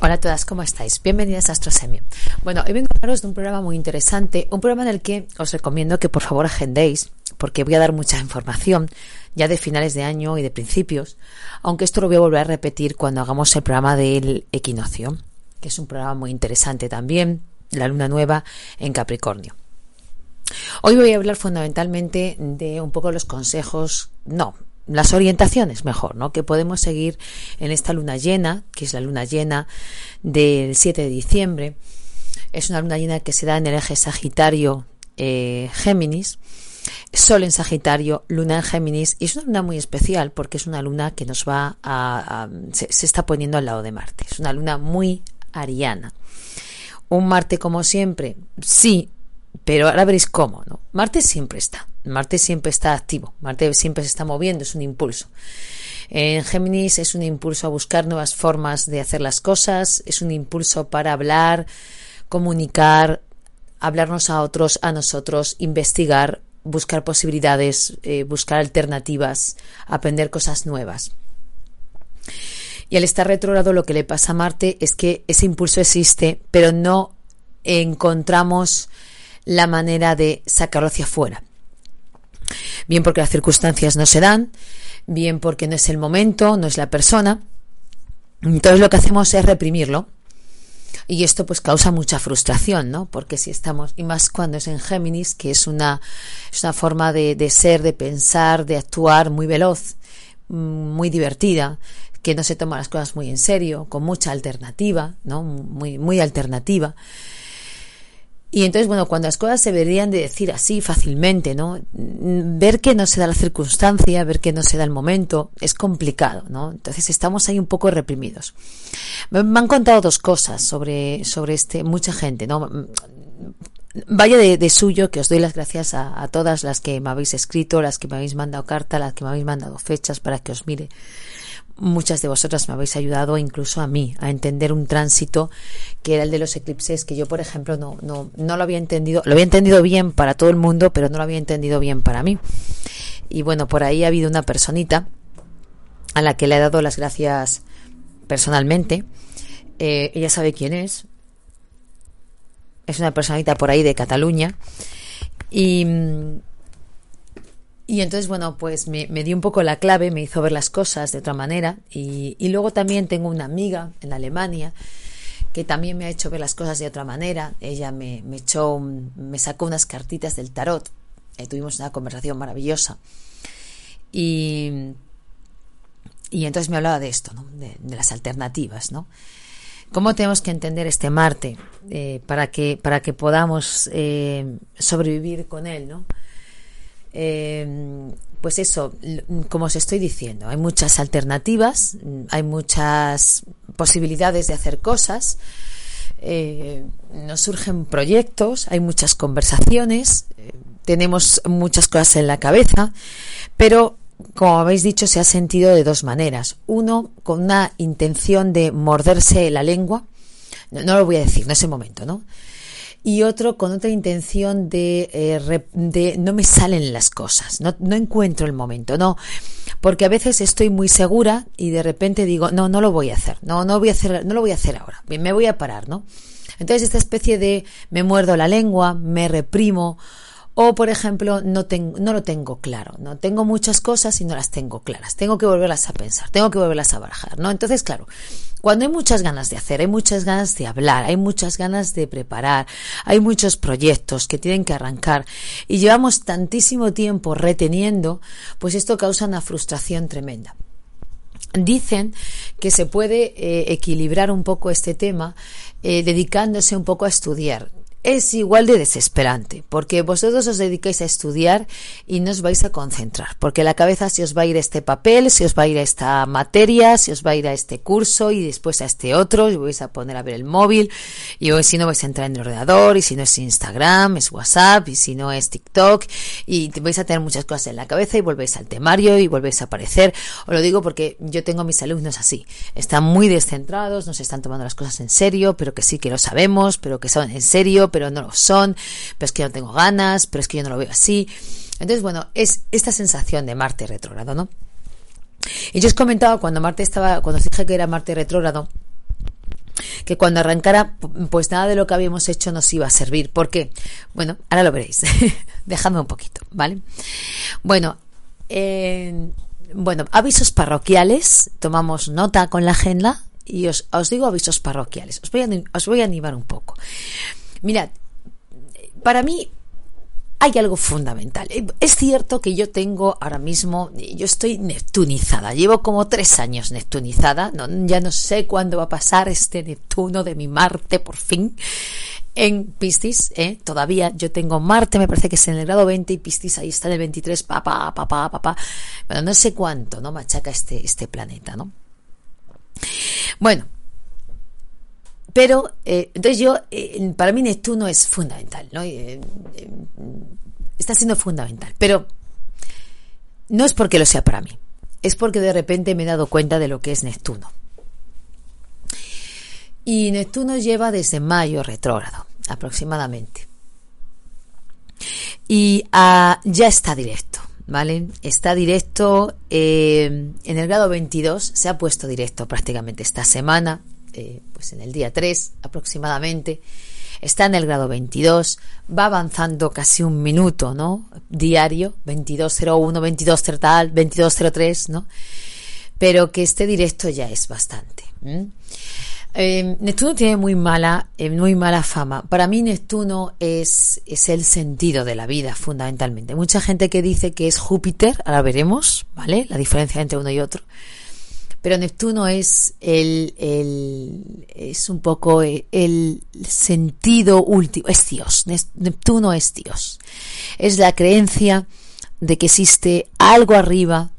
Hola a todas, ¿cómo estáis? Bienvenidas a Astrosemi. Bueno, hoy vengo a hablaros de un programa muy interesante, un programa en el que os recomiendo que por favor agendéis, porque voy a dar mucha información ya de finales de año y de principios, aunque esto lo voy a volver a repetir cuando hagamos el programa del equinoccio, que es un programa muy interesante también, la luna nueva en Capricornio. Hoy voy a hablar fundamentalmente de un poco los consejos, no, las orientaciones mejor, ¿no? Que podemos seguir en esta luna llena, que es la luna llena del 7 de diciembre. Es una luna llena que se da en el eje Sagitario eh, Géminis. Sol en Sagitario, Luna en Géminis, y es una luna muy especial porque es una luna que nos va a, se, se, está poniendo al lado de Marte. Es una luna muy ariana. Un Marte como siempre, sí, pero ahora veréis cómo, ¿no? Marte siempre está. Marte siempre está activo, Marte siempre se está moviendo, es un impulso. En Géminis es un impulso a buscar nuevas formas de hacer las cosas, es un impulso para hablar, comunicar, hablarnos a otros, a nosotros, investigar, buscar posibilidades, eh, buscar alternativas, aprender cosas nuevas. Y al estar retrogrado lo que le pasa a Marte es que ese impulso existe, pero no encontramos la manera de sacarlo hacia afuera bien porque las circunstancias no se dan, bien porque no es el momento, no es la persona. Entonces lo que hacemos es reprimirlo. Y esto pues causa mucha frustración, ¿no? Porque si estamos, y más cuando es en Géminis, que es una, una forma de, de ser, de pensar, de actuar muy veloz, muy divertida, que no se toma las cosas muy en serio, con mucha alternativa, ¿no? Muy, muy alternativa. Y entonces, bueno, cuando las cosas se deberían de decir así fácilmente, ¿no? Ver que no se da la circunstancia, ver que no se da el momento, es complicado, ¿no? Entonces estamos ahí un poco reprimidos. Me, han contado dos cosas sobre, sobre este, mucha gente, ¿no? Vaya de, de suyo que os doy las gracias a, a todas las que me habéis escrito, las que me habéis mandado carta, las que me habéis mandado fechas para que os mire muchas de vosotras me habéis ayudado incluso a mí a entender un tránsito que era el de los eclipses que yo por ejemplo no, no, no lo había entendido lo había entendido bien para todo el mundo pero no lo había entendido bien para mí. Y bueno por ahí ha habido una personita a la que le he dado las gracias personalmente. Eh, ella sabe quién es. Es una personita por ahí de Cataluña. Y y entonces, bueno, pues me, dio un poco la clave, me hizo ver las cosas de otra manera. Y, y, luego también tengo una amiga en Alemania que también me ha hecho ver las cosas de otra manera. Ella me, echó, un, me sacó unas cartitas del tarot. Eh, tuvimos una conversación maravillosa. Y, y entonces me hablaba de esto, ¿no? de, de, las alternativas, ¿no? ¿Cómo tenemos que entender este Marte eh, para, que, para que podamos eh, sobrevivir con él, ¿no? Eh, pues eso, como os estoy diciendo, hay muchas alternativas, hay muchas posibilidades de hacer cosas, eh, nos surgen proyectos, hay muchas conversaciones, eh, tenemos muchas cosas en la cabeza, pero como habéis dicho, se ha sentido de dos maneras. Uno, con una intención de morderse la lengua, no, no lo voy a decir, no es el momento, ¿no? Y otro con otra intención de, eh, de no me salen las cosas, no, no encuentro el momento, no, porque a veces estoy muy segura y de repente digo, no, no lo voy a hacer, no, no voy a hacer, no lo voy a hacer ahora, me voy a parar, ¿no? Entonces esta especie de me muerdo la lengua, me reprimo, o, por ejemplo, no, tengo, no lo tengo claro, no tengo muchas cosas y no las tengo claras. Tengo que volverlas a pensar, tengo que volverlas a barajar, ¿no? Entonces, claro, cuando hay muchas ganas de hacer, hay muchas ganas de hablar, hay muchas ganas de preparar, hay muchos proyectos que tienen que arrancar y llevamos tantísimo tiempo reteniendo, pues esto causa una frustración tremenda. Dicen que se puede eh, equilibrar un poco este tema eh, dedicándose un poco a estudiar es igual de desesperante, porque vosotros os dedicáis a estudiar y no os vais a concentrar, porque la cabeza se os va a ir a este papel, se os va a ir a esta materia, se os va a ir a este curso y después a este otro, y vais a poner a ver el móvil, y si no vais a entrar en el ordenador, y si no es Instagram, es WhatsApp, y si no es TikTok, y vais a tener muchas cosas en la cabeza y volvéis al temario y volvéis a aparecer. Os lo digo porque yo tengo a mis alumnos así, están muy descentrados, no se están tomando las cosas en serio, pero que sí que lo sabemos, pero que son en serio, pero no lo son, pero es que yo no tengo ganas, pero es que yo no lo veo así. Entonces, bueno, es esta sensación de Marte retrógrado, ¿no? Y yo os comentaba cuando Marte estaba, cuando os dije que era Marte retrógrado, que cuando arrancara, pues nada de lo que habíamos hecho nos iba a servir. ¿Por qué? Bueno, ahora lo veréis. Dejadme un poquito, ¿vale? Bueno, bueno, avisos parroquiales. Tomamos nota con la agenda y os, digo avisos parroquiales. Os voy a animar un poco. Mirad, para mí hay algo fundamental. Es cierto que yo tengo ahora mismo, yo estoy neptunizada, llevo como tres años neptunizada, ya no sé cuándo va a pasar este Neptuno de mi Marte por fin en Piscis, ¿eh? todavía yo tengo Marte, me parece que es en el grado 20 y Piscis ahí está en el 23, papá, papá, papá, pero no sé cuánto, ¿no? Machaca este, este planeta, ¿no? Bueno, pero, eh, entonces yo, eh, para mí Neptuno es fundamental, ¿no? Eh, está siendo fundamental. Pero no es porque lo sea para mí, es porque de repente me he dado cuenta de lo que es Neptuno. Y Neptuno lleva desde mayo retrógrado, aproximadamente. Y ah, ya está directo, ¿vale? Está directo en el grado 22, se ha puesto directo prácticamente esta semana, eh, pues en el día 3 aproximadamente, está en el grado 22, va avanzando casi un minuto, ¿no? Diario, 2201, 22 tal, 2203, ¿no? Pero que esté directo ya es bastante. Eh, Neptuno tiene muy mala, eh, muy mala fama. Para mí Neptuno es, es el sentido de la vida, fundamentalmente. Mucha gente que dice que es Júpiter, ahora veremos, ¿vale? La diferencia entre uno y otro pero Neptuno es el, es un poco el sentido último, es Dios, Neptuno es Dios, es la creencia de que existe algo arriba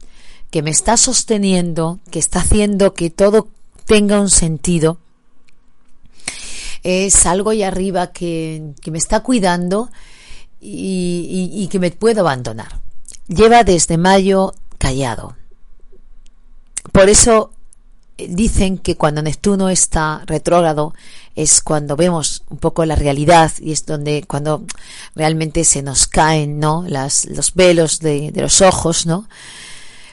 que me está sosteniendo, que está haciendo que todo tenga un sentido, es algo ahí arriba que, me está cuidando y, y que me puedo abandonar. Lleva desde mayo callado, por eso eh, dicen que cuando Neptuno está retrógrado es cuando vemos un poco la realidad y es donde cuando realmente se nos caen no Las, los velos de, los ojos no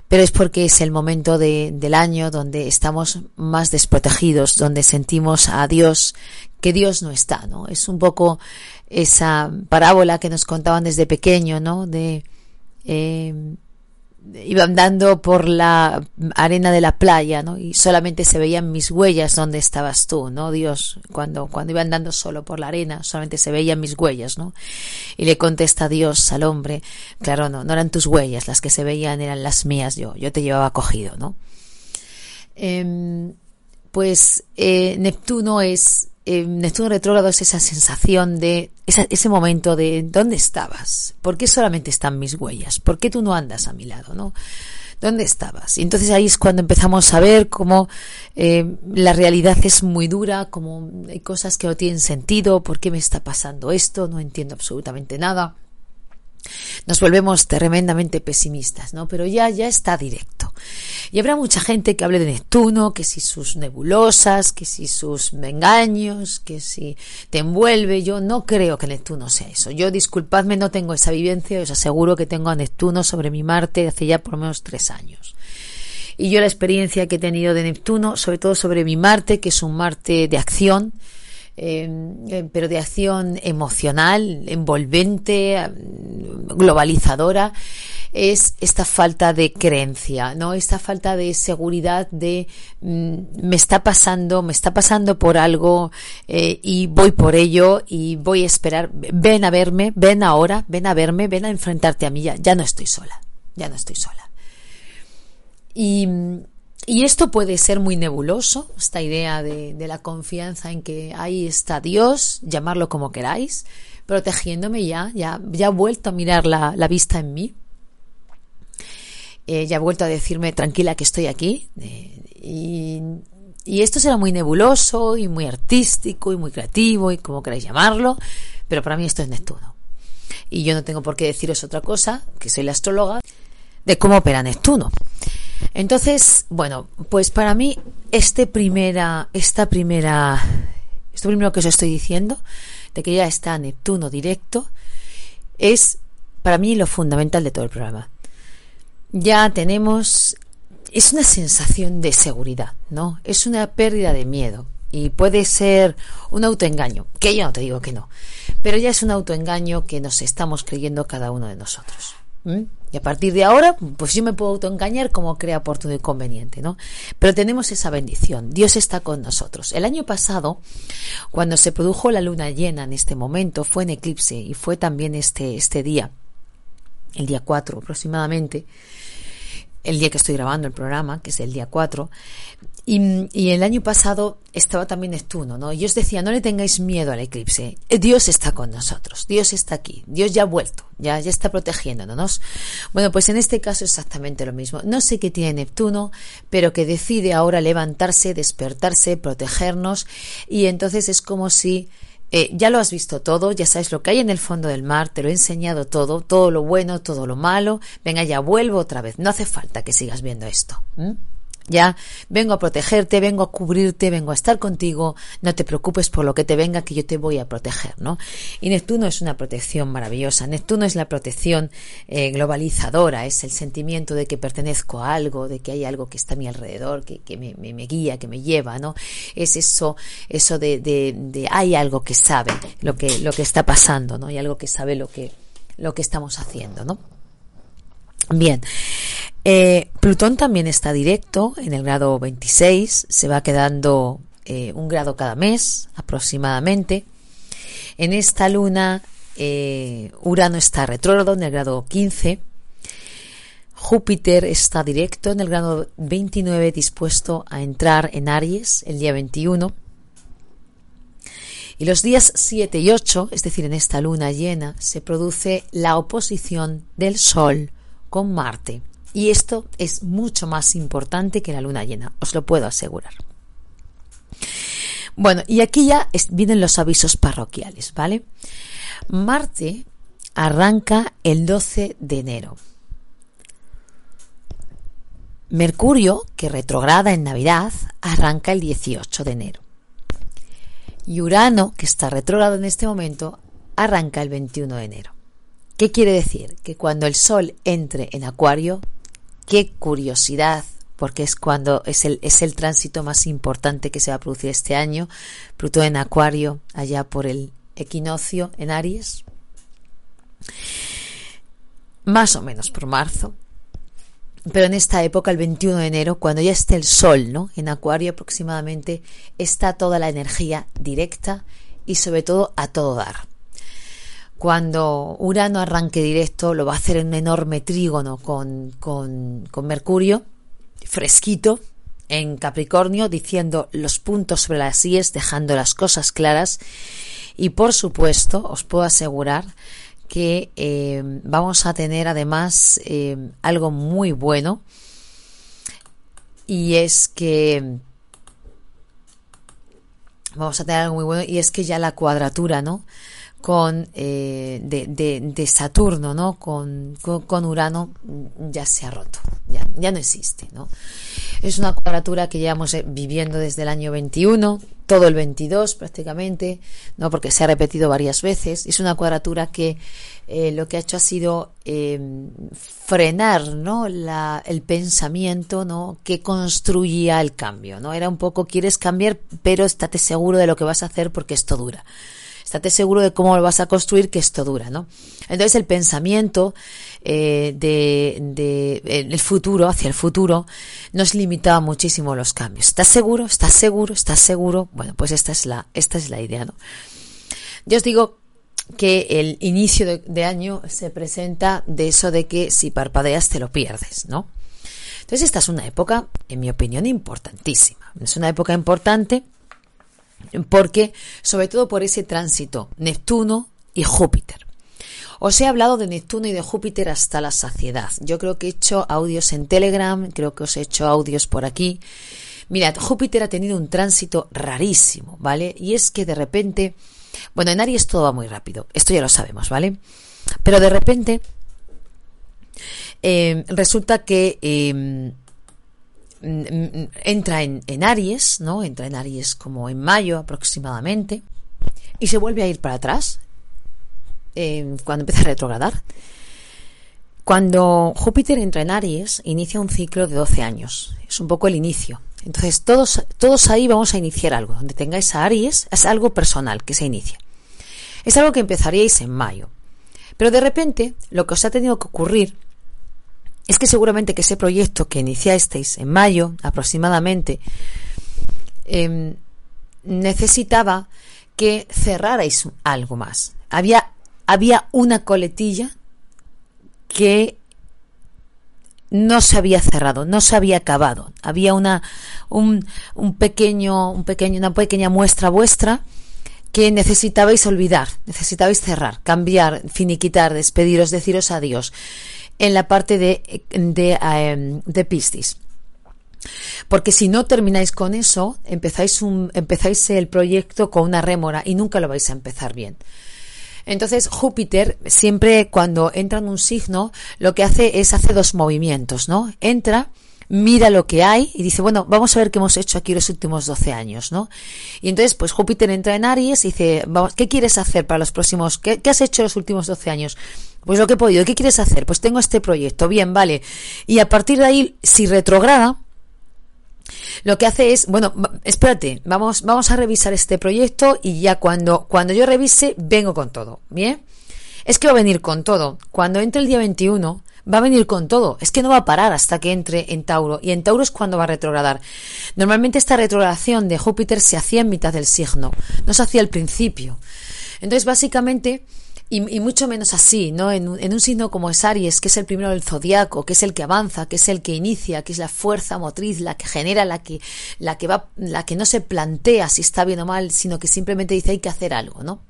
pero es porque es el momento de, del año donde estamos más desprotegidos donde sentimos a Dios que Dios no está no es un poco esa parábola que nos contaban desde pequeño no de eh, iba andando por la arena de la playa, ¿no? Y solamente se veían mis huellas donde estabas tú, ¿no? Dios, cuando, cuando iba andando solo por la arena, solamente se veían mis huellas, ¿no? Y le contesta Dios al hombre, claro, no, no eran tus huellas, las que se veían eran las mías yo, yo te llevaba cogido, ¿no? Em, pues eh, Neptuno es Neptuno retrógrado es esa sensación de ese momento de ¿dónde estabas? ¿Por qué solamente están mis huellas? ¿Por qué tú no andas a mi lado? ¿no? ¿Dónde estabas? Y entonces ahí es cuando empezamos a ver cómo eh, la realidad es muy dura, cómo hay cosas que no tienen sentido, ¿por qué me está pasando esto? No entiendo absolutamente nada nos volvemos tremendamente pesimistas, ¿no? Pero ya, ya está directo. Y habrá mucha gente que hable de Neptuno, que si sus nebulosas, que si sus engaños, que si te envuelve. Yo no creo que Neptuno sea eso. Yo, disculpadme, no tengo esa vivencia. Os aseguro que tengo a Neptuno sobre mi Marte hace ya por lo menos tres años. Y yo la experiencia que he tenido de Neptuno, sobre todo sobre mi Marte, que es un Marte de acción, eh, pero de acción emocional, envolvente, globalizadora, es esta falta de creencia, ¿no? Esta falta de seguridad de mm, me está pasando, me está pasando por algo eh, y voy por ello y voy a esperar, ven a verme, ven ahora, ven a verme, ven a enfrentarte a mí, ya, ya no estoy sola, ya no estoy sola. Y, Y esto puede ser muy nebuloso, esta idea de, la confianza en que ahí está Dios, llamarlo como queráis, protegiéndome ya, ya, ya ha vuelto a mirar la, vista en mí, eh, ya ha vuelto a decirme tranquila que estoy aquí. Eh, y, y esto será muy nebuloso y muy artístico y muy creativo y como queráis llamarlo, pero para mí esto es Neptuno. Y yo no tengo por qué deciros otra cosa, que soy la astróloga, de cómo opera Neptuno. Entonces, bueno, pues para mí este primera, esta primera, esto primero que os estoy diciendo, de que ya está Neptuno directo, es para mí lo fundamental de todo el programa. Ya tenemos, es una sensación de seguridad, ¿no? Es una pérdida de miedo y puede ser un autoengaño, que yo no te digo que no, pero ya es un autoengaño que nos estamos creyendo cada uno de nosotros. Y a partir de ahora, pues yo me puedo autoengañar como crea oportuno y conveniente, ¿no? Pero tenemos esa bendición. Dios está con nosotros. El año pasado, cuando se produjo la luna llena en este momento, fue en eclipse y fue también este, este día, el día 4 aproximadamente, el día que estoy grabando el programa, que es el día 4, y, el año pasado estaba también Neptuno, ¿no? Y os decía, no le tengáis miedo al eclipse. Dios está con nosotros, Dios está aquí, Dios ya ha vuelto, ya, ya está protegiéndonos. Bueno, pues en este caso exactamente lo mismo. No sé qué tiene Neptuno, pero que decide ahora levantarse, despertarse, protegernos, y entonces es como si eh, ya lo has visto todo, ya sabes lo que hay en el fondo del mar, te lo he enseñado todo, todo lo bueno, todo lo malo. Venga, ya vuelvo otra vez. No hace falta que sigas viendo esto. Ya vengo a protegerte, vengo a cubrirte, vengo a estar contigo, no te preocupes por lo que te venga, que yo te voy a proteger, ¿no? Y Neptuno es una protección maravillosa. Neptuno es la protección eh, globalizadora, es el sentimiento de que pertenezco a algo, de que hay algo que está a mi alrededor, que, que me, guía, que me lleva, ¿no? Es eso, eso de, de, de, hay algo que sabe lo que, lo que está pasando, ¿no? Hay algo que sabe lo que, lo que estamos haciendo, ¿no? Bien. Eh, Plutón también está directo en el grado 26, se va quedando eh, un grado cada mes aproximadamente. En esta luna, eh, Urano está retrógrado en el grado 15. Júpiter está directo en el grado 29, dispuesto a entrar en Aries el día 21. Y los días 7 y 8, es decir, en esta luna llena, se produce la oposición del Sol con Marte. Y esto es mucho más importante que la luna llena, os lo puedo asegurar. Bueno, y aquí ya vienen los avisos parroquiales, ¿vale? Marte arranca el 12 de enero. Mercurio, que retrograda en Navidad, arranca el 18 de enero. Y Urano, que está retrogrado en este momento, arranca el 21 de enero. ¿Qué quiere decir? Que cuando el Sol entre en Acuario, Qué curiosidad, porque es cuando es el, es el tránsito más importante que se va a producir este año. Plutón en Acuario, allá por el equinoccio en Aries. Más o menos por marzo. Pero en esta época, el 21 de enero, cuando ya esté el Sol, ¿no? En Acuario aproximadamente, está toda la energía directa y sobre todo a todo dar. Cuando Urano arranque directo, lo va a hacer en un enorme trígono con, con, con Mercurio, fresquito, en Capricornio, diciendo los puntos sobre las IES, dejando las cosas claras. Y por supuesto, os puedo asegurar que eh, vamos a tener además eh, algo muy bueno. Y es que vamos a tener algo muy bueno y es que ya la cuadratura, ¿no? Con eh, de, de, Saturno, ¿no? Con, con, Urano ya se ha roto, ya, ya no existe, ¿no? Es una cuadratura que llevamos eh, viviendo desde el año 21, todo el 22 prácticamente, ¿no? Porque se ha repetido varias veces. Es una cuadratura que eh, lo que ha hecho ha sido frenar, ¿no? La, el pensamiento, ¿no? Que construía el cambio, ¿no? Era un poco, quieres cambiar, pero estate seguro de lo que vas a hacer porque esto dura estate seguro de cómo lo vas a construir, que esto dura, ¿no? Entonces el pensamiento eh, de, el futuro, hacia el futuro, nos limitaba muchísimo los cambios. ¿Estás seguro? ¿Estás seguro? ¿Estás seguro? Bueno, pues esta es la, esta es la idea, ¿no? Yo os digo que el inicio de año se presenta de eso de que si parpadeas te lo pierdes, ¿no? Entonces esta es una época, en mi opinión, importantísima. Es una época importante porque, sobre todo por ese tránsito Neptuno y Júpiter. Os he hablado de Neptuno y de Júpiter hasta la saciedad. Yo creo que he hecho audios en Telegram, creo que os he hecho audios por aquí. Mirad, Júpiter ha tenido un tránsito rarísimo, ¿vale? Y es que de repente, bueno, en Aries todo va muy rápido, esto ya lo sabemos, ¿vale? Pero de repente eh, resulta que eh, entra en, Aries, ¿no? Entra en Aries como en mayo aproximadamente y se vuelve a ir para atrás eh, cuando empieza a retrogradar. Cuando Júpiter entra en Aries, inicia un ciclo de 12 años. Es un poco el inicio. Entonces, todos, todos ahí vamos a iniciar algo. Donde tengáis a Aries, es algo personal que se inicia. Es algo que empezaríais en mayo. Pero de repente, lo que os ha tenido que ocurrir es que seguramente que ese proyecto que iniciasteis en mayo aproximadamente eh, necesitaba que cerrarais algo más. Había, había una coletilla que no se había cerrado, no se había acabado. Había una, un, un pequeño, un pequeño, una pequeña muestra vuestra que necesitabais olvidar, necesitabais cerrar, cambiar, finiquitar, despediros, deciros adiós en la parte de, de, em, de Piscis. Porque si no termináis con eso, empezáis, un, empezáis el proyecto con una rémora y nunca lo vais a empezar bien. Entonces Júpiter siempre cuando entra en un signo lo que hace es hace dos movimientos, ¿no? Entra, mira lo que hay y dice, bueno, vamos a ver qué hemos hecho aquí los últimos 12 años, ¿no? Y entonces, pues Júpiter entra en Aries y dice, vamos, ¿qué quieres hacer para los próximos, qué, qué has hecho los últimos 12 años? Pues lo que he podido, ¿qué quieres hacer? Pues tengo este proyecto, bien, vale. Y a partir de ahí, si retrograda, lo que hace es, bueno, espérate, vamos, vamos a revisar este proyecto y ya cuando, cuando yo revise, vengo con todo, ¿bien? Es que va a venir con todo. Cuando entre el día 21, va a venir con todo. Es que no va a parar hasta que entre en Tauro. Y en Tauro es cuando va a retrogradar. Normalmente esta retrogradación de Júpiter se hacía en mitad del signo, no se hacía al principio. Entonces, básicamente, y, mucho menos así, ¿no? En en un, signo como es Aries, que es el primero del zodiaco, que es el que avanza, que es el que inicia, que es la fuerza motriz, la que genera, la que, la que va, la que no se plantea si está bien o mal, sino que simplemente dice hay que hacer algo, ¿no?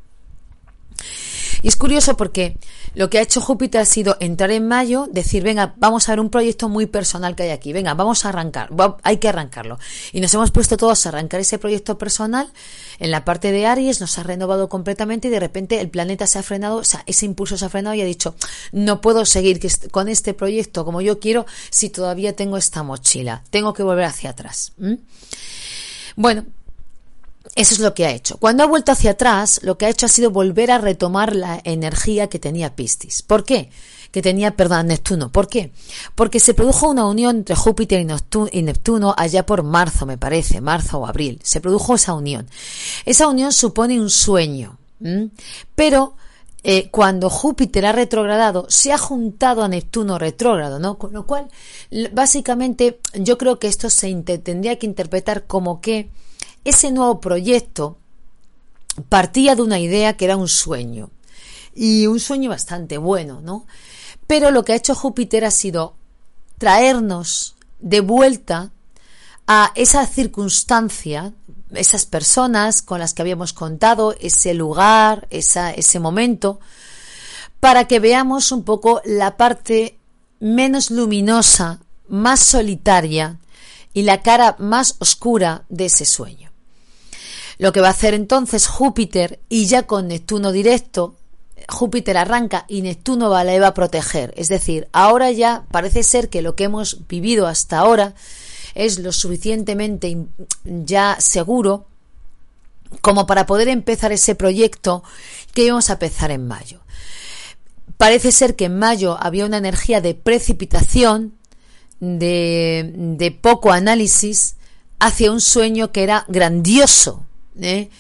Y es curioso porque lo que ha hecho Júpiter ha sido entrar en mayo, decir, venga, vamos a ver un proyecto muy personal que hay aquí, venga, vamos a arrancar, hay que arrancarlo. Y nos hemos puesto todos a arrancar ese proyecto personal. En la parte de Aries nos ha renovado completamente y de repente el planeta se ha frenado, o sea, ese impulso se ha frenado y ha dicho, no puedo seguir con este proyecto como yo quiero si todavía tengo esta mochila, tengo que volver hacia atrás. Bueno, eso es lo que ha hecho. Cuando ha vuelto hacia atrás, lo que ha hecho ha sido volver a retomar la energía que tenía Piscis. ¿Por qué? Que tenía, perdón, Neptuno. ¿Por qué? Porque se produjo una unión entre Júpiter y Neptuno allá por marzo, me parece, marzo o abril. Se produjo esa unión. Esa unión supone un sueño. Pero eh, cuando Júpiter ha retrogradado, se ha juntado a Neptuno retrógrado, ¿no? Con lo cual, básicamente, yo creo que esto se tendría que interpretar como que ese nuevo proyecto partía de una idea que era un sueño. Y un sueño bastante bueno, ¿no? Pero lo que ha hecho Júpiter ha sido traernos de vuelta a esa circunstancia, esas personas con las que habíamos contado, ese lugar, ese momento, para que veamos un poco la parte menos luminosa, más solitaria y la cara más oscura de ese sueño. Lo que va a hacer entonces Júpiter y ya con Neptuno directo, Júpiter arranca y Neptuno va, le va a proteger. Es decir, ahora ya parece ser que lo que hemos vivido hasta ahora es lo suficientemente ya seguro como para poder empezar ese proyecto que íbamos a empezar en mayo. Parece ser que en mayo había una energía de precipitación, de poco análisis, hacia un sueño que era grandioso, ¿eh?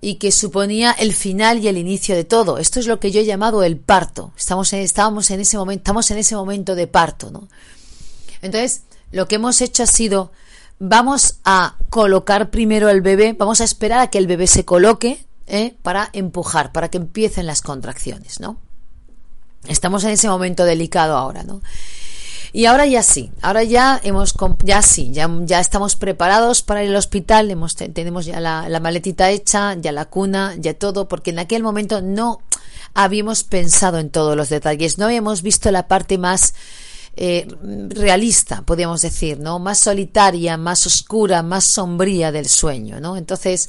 y que suponía el final y el inicio de todo. Esto es lo que yo he llamado el parto. Estamos en, estábamos en ese momento, estamos en ese momento de parto, ¿no? Entonces, lo que hemos hecho ha sido, vamos a colocar primero el bebé, vamos a esperar a que el bebé se coloque, ¿eh? para empujar, para que empiecen las contracciones, ¿no? Estamos en ese momento delicado ahora, ¿no? Y ahora ya sí, ahora ya hemos, ya sí, ya, ya estamos preparados para al hospital, hemos, tenemos ya la maletita hecha, ya la cuna, ya todo, porque en aquel momento no habíamos pensado en todos los detalles, no habíamos visto la parte más eh, realista, podríamos decir, ¿no? Más solitaria, más oscura, más sombría del sueño, ¿no? Entonces,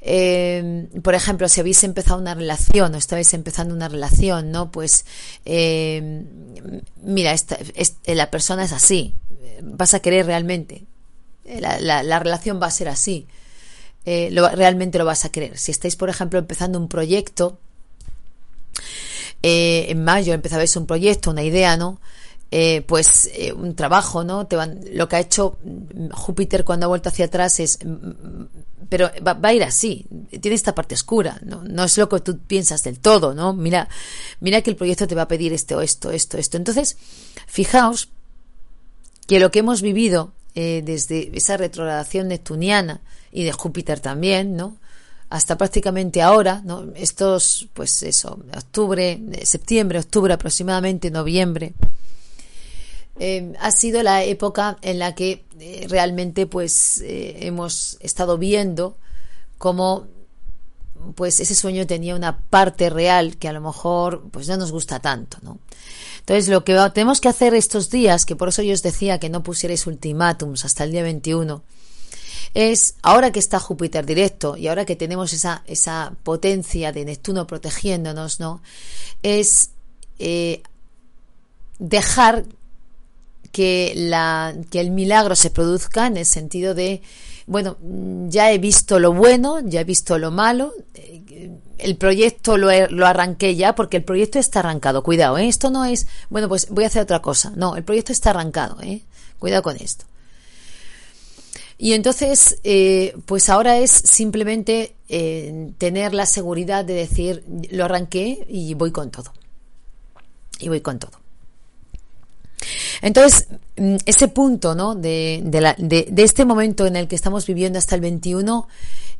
eh, por ejemplo, si habéis empezado una relación o estabais empezando una relación, ¿no? Pues, eh, mira, esta, la persona es así, vas a querer realmente, la, la, relación va a ser así, lo, realmente lo vas a querer. Si estáis, por ejemplo, empezando un proyecto, en mayo empezabais un proyecto, una idea, ¿no? Eh, pues eh, un trabajo, ¿no? Te van, lo que ha hecho Júpiter cuando ha vuelto hacia atrás es, mm, mm, pero va, a ir así, tiene esta parte oscura, ¿no? no es lo que tú piensas del todo, ¿no? Mira, mira que el proyecto te va a pedir esto, esto, esto, esto. Entonces, fijaos que lo que hemos vivido eh, desde esa retrogradación neptuniana y de Júpiter también, ¿no? hasta prácticamente ahora, ¿no? Estos, pues eso, octubre, septiembre, octubre aproximadamente, noviembre, eh, ha sido la época en la que eh, realmente pues eh, hemos estado viendo cómo pues ese sueño tenía una parte real que a lo mejor pues no nos gusta tanto, ¿no? Entonces lo que tenemos que hacer estos días, que por eso yo os decía que no pusierais ultimátums hasta el día 21, es ahora que está Júpiter directo y ahora que tenemos esa, esa potencia de Neptuno protegiéndonos, ¿no? Es dejar que, el milagro se produzca en el sentido de, bueno, ya he visto lo bueno, ya he visto lo malo, eh, el proyecto lo, arranqué ya porque el proyecto está arrancado, cuidado, ¿eh? esto no es, bueno, pues voy a hacer otra cosa, no, el proyecto está arrancado, ¿eh? cuidado con esto. Y entonces, pues ahora es simplemente tener la seguridad de decir, lo arranqué y voy con todo. Y voy con todo. Entonces, mm, ese punto, ¿no? De, de, este momento en el que estamos viviendo hasta el 21,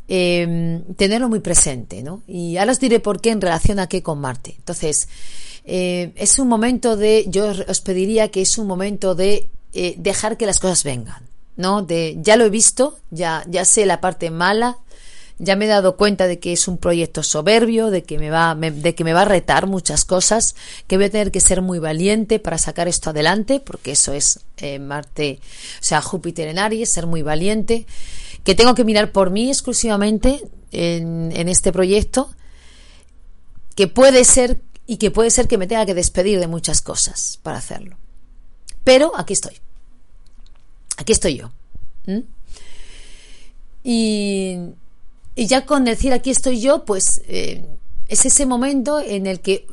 em, tenerlo muy presente, ¿no? Y ahora os diré por qué en relación a qué con Marte. Entonces, eh, es un momento de, yo os pediría que es un momento de eh, dejar que las cosas vengan, ¿no? De, ya lo he visto, ya, ya sé la parte mala, ya me he dado cuenta de que es un proyecto soberbio, de que me va, de que me va a retar muchas cosas, que voy a tener que ser muy valiente para sacar esto adelante, porque eso es eh, Marte, o sea, Júpiter en Aries, ser muy valiente, que tengo que mirar por mí exclusivamente en, en este proyecto, que puede ser y que puede ser que me tenga que despedir de muchas cosas para hacerlo. Pero aquí estoy. Aquí estoy yo. Y y ya con decir aquí estoy yo, pues eh, es ese momento en el que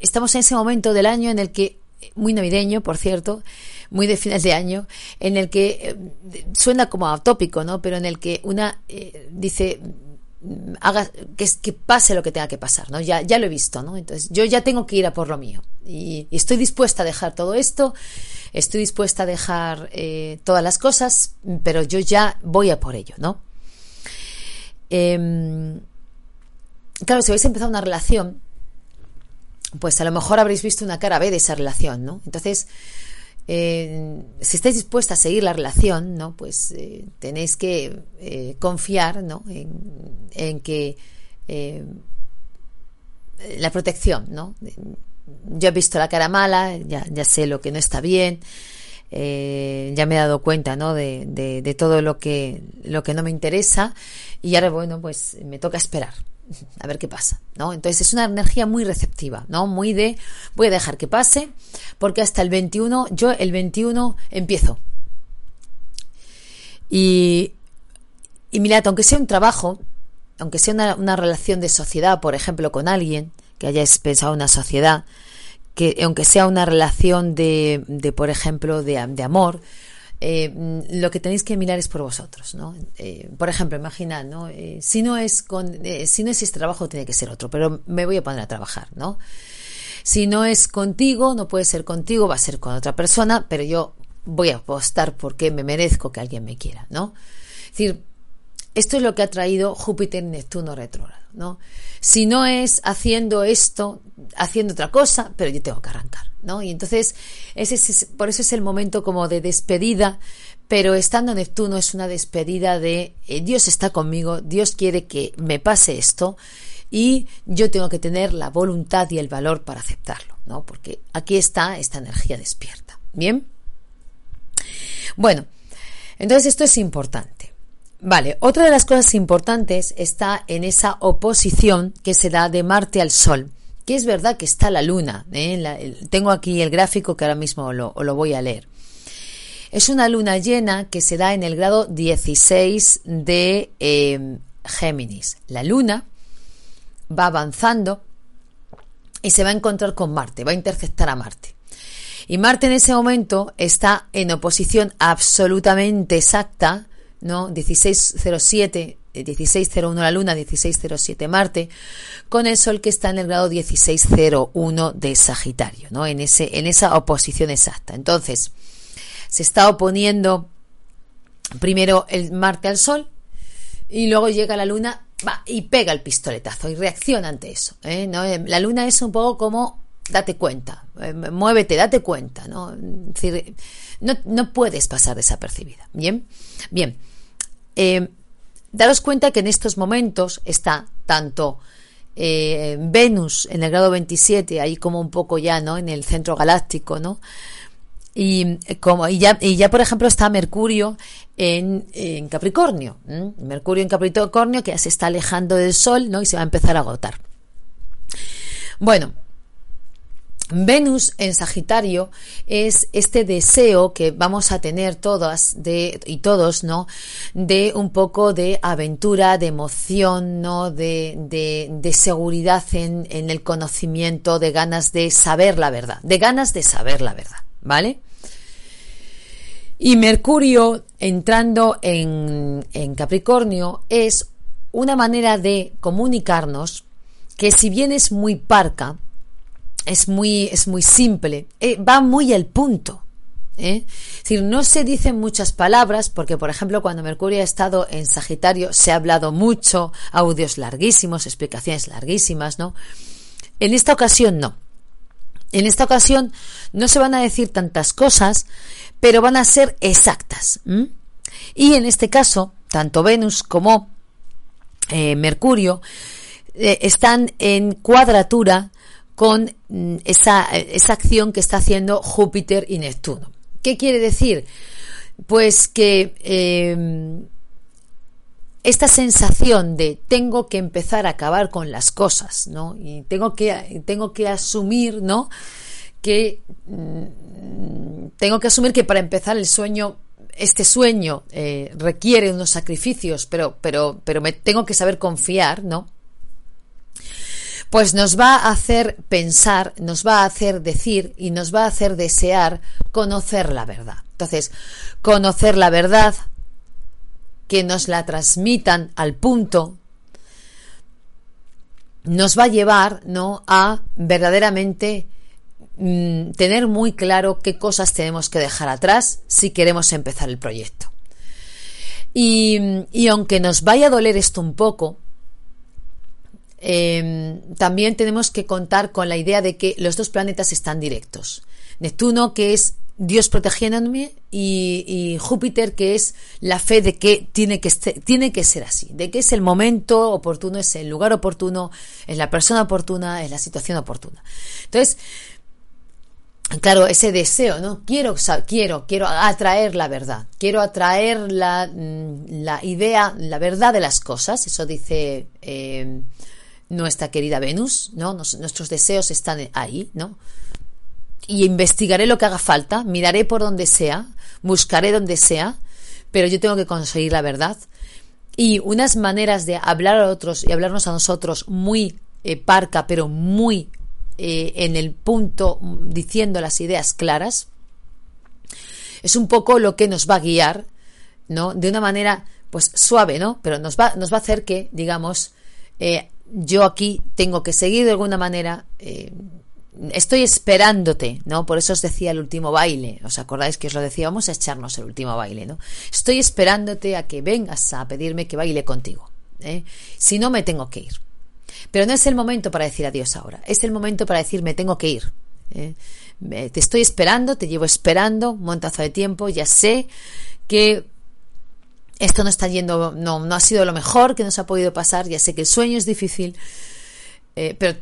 estamos en ese momento del año en el que, muy navideño, por cierto, muy de final de año, en el que eh, suena como atópico, ¿no? Pero en el que una eh, dice haga que, que, pase lo que tenga que pasar, ¿no? Ya, ya lo he visto, ¿no? Entonces yo ya tengo que ir a por lo mío y, estoy dispuesta a dejar todo esto, estoy dispuesta a dejar todas las cosas, pero yo ya voy a por ello, ¿no? Em, claro, si habéis empezado una relación, pues a lo mejor habréis visto una cara B de esa relación, ¿no? Entonces, eh, si estáis dispuesta a seguir la relación, ¿no? Pues eh, tenéis que eh, confiar, ¿no? En, que la protección, ¿no? Yo he visto la cara mala, ya sé lo que no está bien, eh, ya me he dado cuenta ¿no? de, de, todo lo que, lo que no me interesa y ahora, bueno, pues me toca esperar a ver qué pasa, ¿no? Entonces es una energía muy receptiva, ¿no? Muy de voy a dejar que pase porque hasta el 21, yo el 21 empiezo. Y, y mirad, aunque sea un trabajo, aunque sea una, una relación de sociedad, por ejemplo, con alguien, que hayáis pensado una sociedad, que aunque sea una relación de, de por ejemplo, de, de amor, eh, lo que tenéis que mirar es por vosotros, ¿no? Eh, por ejemplo, imaginad, ¿no? Eh, si no es con, si no es este trabajo, tiene que ser otro, pero me voy a poner a trabajar, ¿no? Si no es contigo, no puede ser contigo, va a ser con otra persona, pero yo voy a apostar porque me merezco que alguien me quiera, ¿no? Es decir, esto es lo que ha traído Júpiter Neptuno retrógrado. ¿No? Si no es haciendo esto, haciendo otra cosa, pero yo tengo que arrancar, ¿no? Y entonces, ese es, por eso es el momento como de despedida, pero estando Neptuno es una despedida de eh, Dios está conmigo, Dios quiere que me pase esto y yo tengo que tener la voluntad y el valor para aceptarlo, ¿no? Porque aquí está esta energía despierta. ¿Bien? Bueno, entonces esto es importante. Vale, otra de las cosas importantes está en esa oposición que se da de Marte al Sol, que es verdad que está la Luna. ¿eh? tengo aquí el gráfico que ahora mismo lo, lo voy a leer. Es una luna llena que se da en el grado 16 de eh, Géminis. La luna va avanzando y se va a encontrar con Marte, va a interceptar a Marte. Y Marte en ese momento está en oposición absolutamente exacta, ¿no? 1607, 1601 la Luna, 1607 Marte, con el Sol que está en el grado 1601 de Sagitario, ¿no? En, ese, en esa oposición exacta. Entonces, se está oponiendo primero el Marte al Sol y luego llega la Luna va, y pega el pistoletazo y reacciona ante eso. ¿eh? ¿No? La Luna es un poco como date cuenta, eh, muévete, date cuenta, ¿no? no, no, puedes pasar desapercibida. Bien, bien. Eh, daros cuenta que en estos momentos está tanto Venus en el grado 27, ahí como un poco ya, ¿no? En el centro galáctico, ¿no? Y, como, y, ya, y ya, por ejemplo, está Mercurio en, en Capricornio. Mercurio en Capricornio que ya se está alejando del Sol ¿no? y se va a empezar a agotar. Bueno, Venus en Sagitario es este deseo que vamos a tener todas de, y todos, ¿no? De un poco de aventura, de emoción, ¿no? De, de, de seguridad en, en el conocimiento, de ganas de saber la verdad, de ganas de saber la verdad. ¿vale? Y Mercurio entrando en, Capricornio es una manera de comunicarnos que si bien es muy parca, es muy, es muy simple, eh, va muy al punto. ¿eh? Es decir, no se dicen muchas palabras, porque por ejemplo cuando Mercurio ha estado en Sagitario se ha hablado mucho, audios larguísimos, explicaciones larguísimas, ¿no? En esta ocasión no. En esta ocasión no se van a decir tantas cosas, pero van a ser exactas. Y en este caso, tanto Venus como eh, Mercurio están en cuadratura con mm, esa, esa acción que está haciendo Júpiter y Neptuno. ¿Qué quiere decir? Pues que em, esta sensación de tengo que empezar a acabar con las cosas, ¿no? Y tengo que, tengo que asumir, ¿no? Que mm, tengo que asumir que para empezar el sueño, este sueño eh, requiere unos sacrificios, pero, pero, pero me tengo que saber confiar, ¿no? Pues nos va a hacer pensar, nos va a hacer decir y nos va a hacer desear conocer la verdad. Entonces, conocer la verdad, que nos la transmitan al punto nos va a llevar ¿no? a verdaderamente mm, tener muy claro qué cosas tenemos que dejar atrás si queremos empezar el proyecto. Y, y aunque nos vaya a doler esto un poco, em, también tenemos que contar con la idea de que los dos planetas están directos. Neptuno, que es Dios protegiéndome y, Júpiter que es la fe de que tiene que, tiene que ser así, de que es el momento oportuno, es el lugar oportuno, es la persona oportuna, es la situación oportuna. Entonces, claro, ese deseo, ¿no? Quiero, quiero, quiero atraer la verdad, quiero atraer la, mm, la idea, la verdad de las cosas, eso dice eh, nuestra querida Venus, ¿no? nuestros deseos están ahí, ¿no? y investigaré lo que haga falta, miraré por donde sea, buscaré donde sea, pero yo tengo que conseguir la verdad. Y unas maneras de hablar a otros y hablarnos a nosotros muy eh, parca, pero muy eh, en el punto, diciendo las ideas claras, es un poco lo que nos va a guiar, ¿no? De una manera, pues suave, ¿no? Pero nos va, nos va a hacer que, digamos, eh, yo aquí tengo que seguir de alguna manera estoy esperándote, ¿no? Por eso os decía el último baile. ¿Os acordáis que os lo decía? Vamos a echarnos el último baile, ¿no? Estoy esperándote a que vengas a pedirme que baile contigo. ¿eh? Si no, me tengo que ir. Pero no es el momento para decir adiós ahora, es el momento para decir me tengo que ir. ¿eh? Te estoy esperando, te llevo esperando un montazo de tiempo, ya sé que esto no está yendo, no, no ha sido lo mejor que nos ha podido pasar, ya sé que el sueño es difícil, eh, pero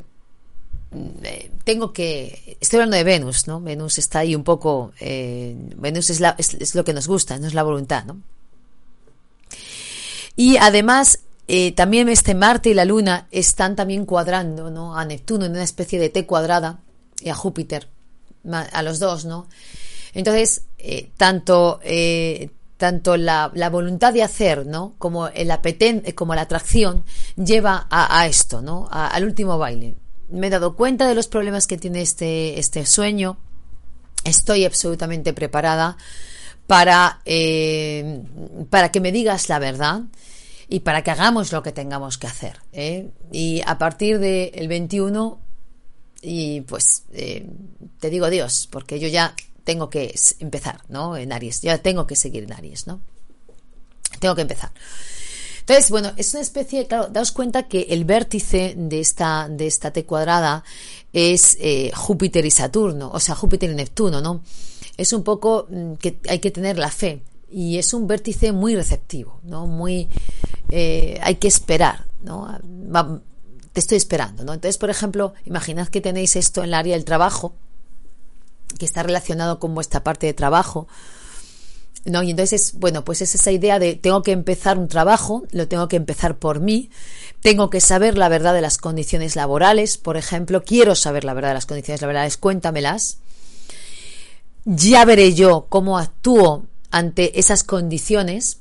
eh, tengo que, estoy hablando de Venus, ¿no? Venus está ahí un poco, eh, Venus es, es, lo que nos gusta, no es la voluntad, ¿no? Y además, también este Marte y la Luna están también cuadrando, ¿no? A Neptuno en una especie de T cuadrada y a Júpiter, a los dos, ¿no? Entonces, tanto tanto la, voluntad de hacer, ¿no? Como el apeten, como la atracción lleva a, esto, ¿no? al último baile. Me he dado cuenta de los problemas que tiene este, este sueño. Estoy absolutamente preparada para, eh, para que me digas la verdad y para que hagamos lo que tengamos que hacer. ¿eh? Y a partir del 21, y pues eh, te digo adiós, porque yo ya tengo que empezar, ¿no? En Aries, ya tengo que seguir en Aries, ¿no? Tengo que empezar. Entonces, bueno, es una especie, claro, daos cuenta que el vértice de esta, de esta T cuadrada es eh, Júpiter y Saturno, o sea, Júpiter y Neptuno, ¿no? Es un poco mm, que hay que tener la fe y es un vértice muy receptivo, ¿no? Muy, eh, hay que esperar, ¿no? te estoy esperando, ¿no? Entonces, por ejemplo, imaginad que tenéis esto en el área del trabajo, que está relacionado con vuestra parte de trabajo. ¿no? Y entonces, bueno, pues es esa idea de tengo que empezar un trabajo, lo tengo que empezar por mí, tengo que saber la verdad de las condiciones laborales, por ejemplo, quiero saber la verdad de las condiciones laborales, cuéntamelas. Ya veré yo cómo actúo ante esas condiciones,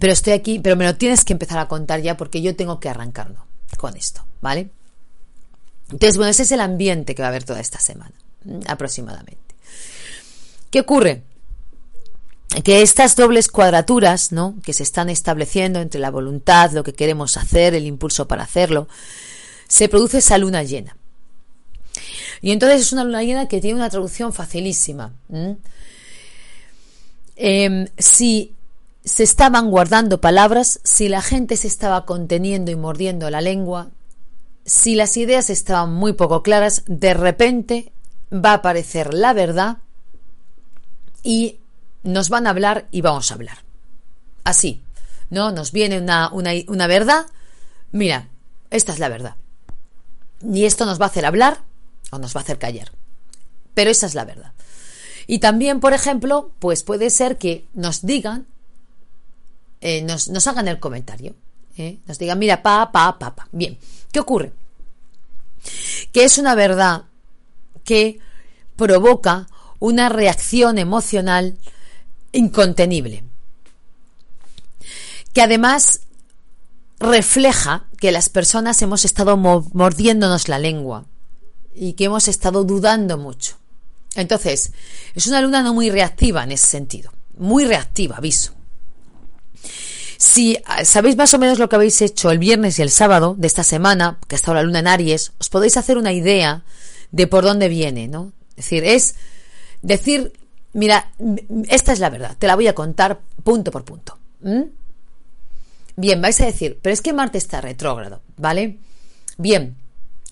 pero estoy aquí, pero me lo tienes que empezar a contar ya porque yo tengo que arrancarlo con esto, ¿vale? Entonces, bueno, ese es el ambiente que va a haber toda esta semana aproximadamente. ¿Qué ocurre? Que estas dobles cuadraturas, ¿no? Que se están estableciendo entre la voluntad, lo que queremos hacer, el impulso para hacerlo, se produce esa luna llena. Y entonces es una luna llena que tiene una traducción facilísima. Em, si se estaban guardando palabras, si la gente se estaba conteniendo y mordiendo la lengua, si las ideas estaban muy poco claras, de repente va a aparecer la verdad y nos van a hablar y vamos a hablar. Así, ¿no? Nos viene una, una, verdad, mira, esta es la verdad. Y esto nos va a hacer hablar o nos va a hacer callar. Pero esa es la verdad. Y también, por ejemplo, pues puede ser que nos digan, eh, nos, nos, hagan el comentario. ¿eh? Nos digan, mira, pa, pa, pa, pa. Bien, ¿qué ocurre? Que es una verdad que provoca una reacción emocional incontenible, que además refleja que las personas hemos estado mordiéndonos la lengua y que hemos estado dudando mucho. Entonces, es una luna no muy reactiva en ese sentido, muy reactiva, aviso. Si sabéis más o menos lo que habéis hecho el viernes y el sábado de esta semana, que ha estado la luna en Aries, os podéis hacer una idea de por dónde viene, ¿no? Es decir, es decir, mira, esta es la verdad, te la voy a contar punto por punto. Bien, vais a decir, pero es que Marte está retrógrado, ¿vale? Bien,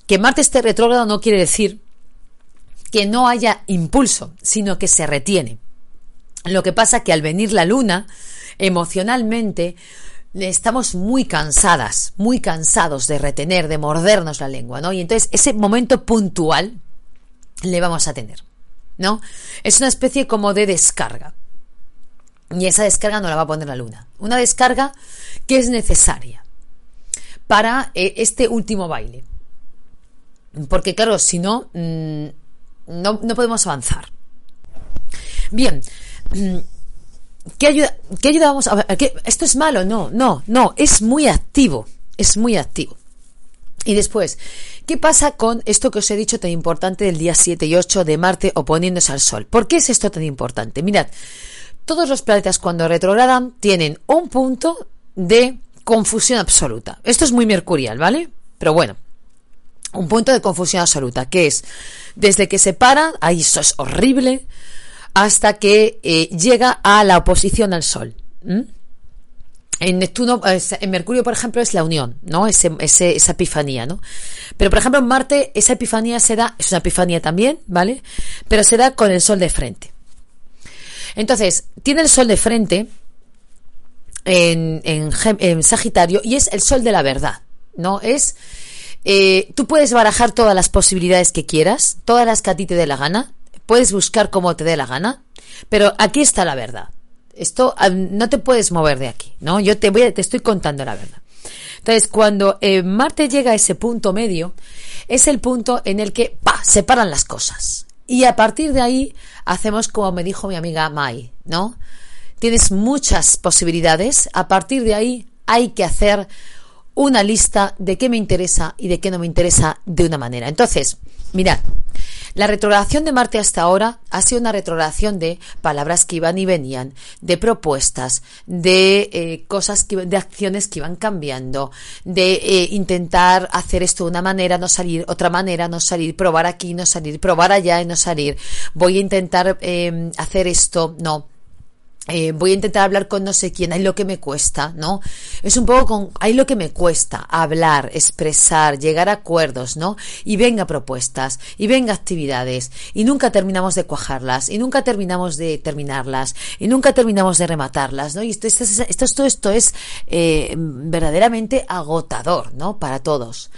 que Marte esté retrógrado no quiere decir que no haya impulso, sino que se retiene. Lo que pasa que al venir la luna, emocionalmente, estamos muy cansadas, muy cansados de retener, de mordernos la lengua, ¿no? Y entonces ese momento puntual le vamos a tener, ¿no? Es una especie como de descarga. Y esa descarga no la va a poner la luna. Una descarga que es necesaria para eh, este último baile. Porque claro, si no, mm, no, no podemos avanzar. Bien, ¿Qué ayuda, qué ayuda vamos a? ¿Esto es malo? No, no, no, es muy activo, es muy activo. Y después, ¿qué pasa con esto que os he dicho tan importante del día 7 y 8 de Marte oponiéndose al Sol? ¿Por qué es esto tan importante? Mirad, todos los planetas cuando retrogradan tienen un punto de confusión absoluta. Esto es muy mercurial, ¿vale? Pero bueno, un punto de confusión absoluta, que es desde que se para, ahí eso es horrible, hasta que eh, llega a la oposición al Sol. En Neptuno, en Mercurio, por ejemplo, es la unión, ¿no? Ese, esa epifanía, ¿no? Pero, por ejemplo, en Marte, esa epifanía se da, es una epifanía también, ¿vale? Pero se da con el Sol de frente. Entonces, tiene el Sol de frente en, Sagitario y es el Sol de la verdad, ¿no? Es, eh, tú puedes barajar todas las posibilidades que quieras, todas las que a ti te dé la gana, puedes buscar como te dé la gana, pero aquí está la verdad. Esto ah, no te puedes mover de aquí, ¿no? Yo te voy te estoy contando la verdad. Entonces, cuando eh, Marte llega a ese punto medio, es el punto en el que ¡pa! separan las cosas. Y a partir de ahí hacemos como me dijo mi amiga Mai, ¿no? Tienes muchas posibilidades. A partir de ahí hay que hacer una lista de qué me interesa y de qué no me interesa de una manera. Entonces, mirad, la retrogradación de Marte hasta ahora ha sido una retrogradación de palabras que iban y venían, de propuestas, de eh, cosas, que, de acciones que iban cambiando, de eh, intentar hacer esto de una manera, no salir, otra manera, no salir, probar aquí, no salir, probar allá y no salir. Voy a intentar eh, hacer esto, no eh, voy a intentar hablar con no sé quién, hay lo que me cuesta, ¿no? Es un poco con, hay lo que me cuesta, hablar, expresar, llegar a acuerdos, ¿no? Y venga propuestas, y venga actividades, y nunca terminamos de cuajarlas, y nunca terminamos de terminarlas, y nunca terminamos de rematarlas, ¿no? Y esto, esto, esto, esto, es eh, verdaderamente agotador, ¿no? Para todos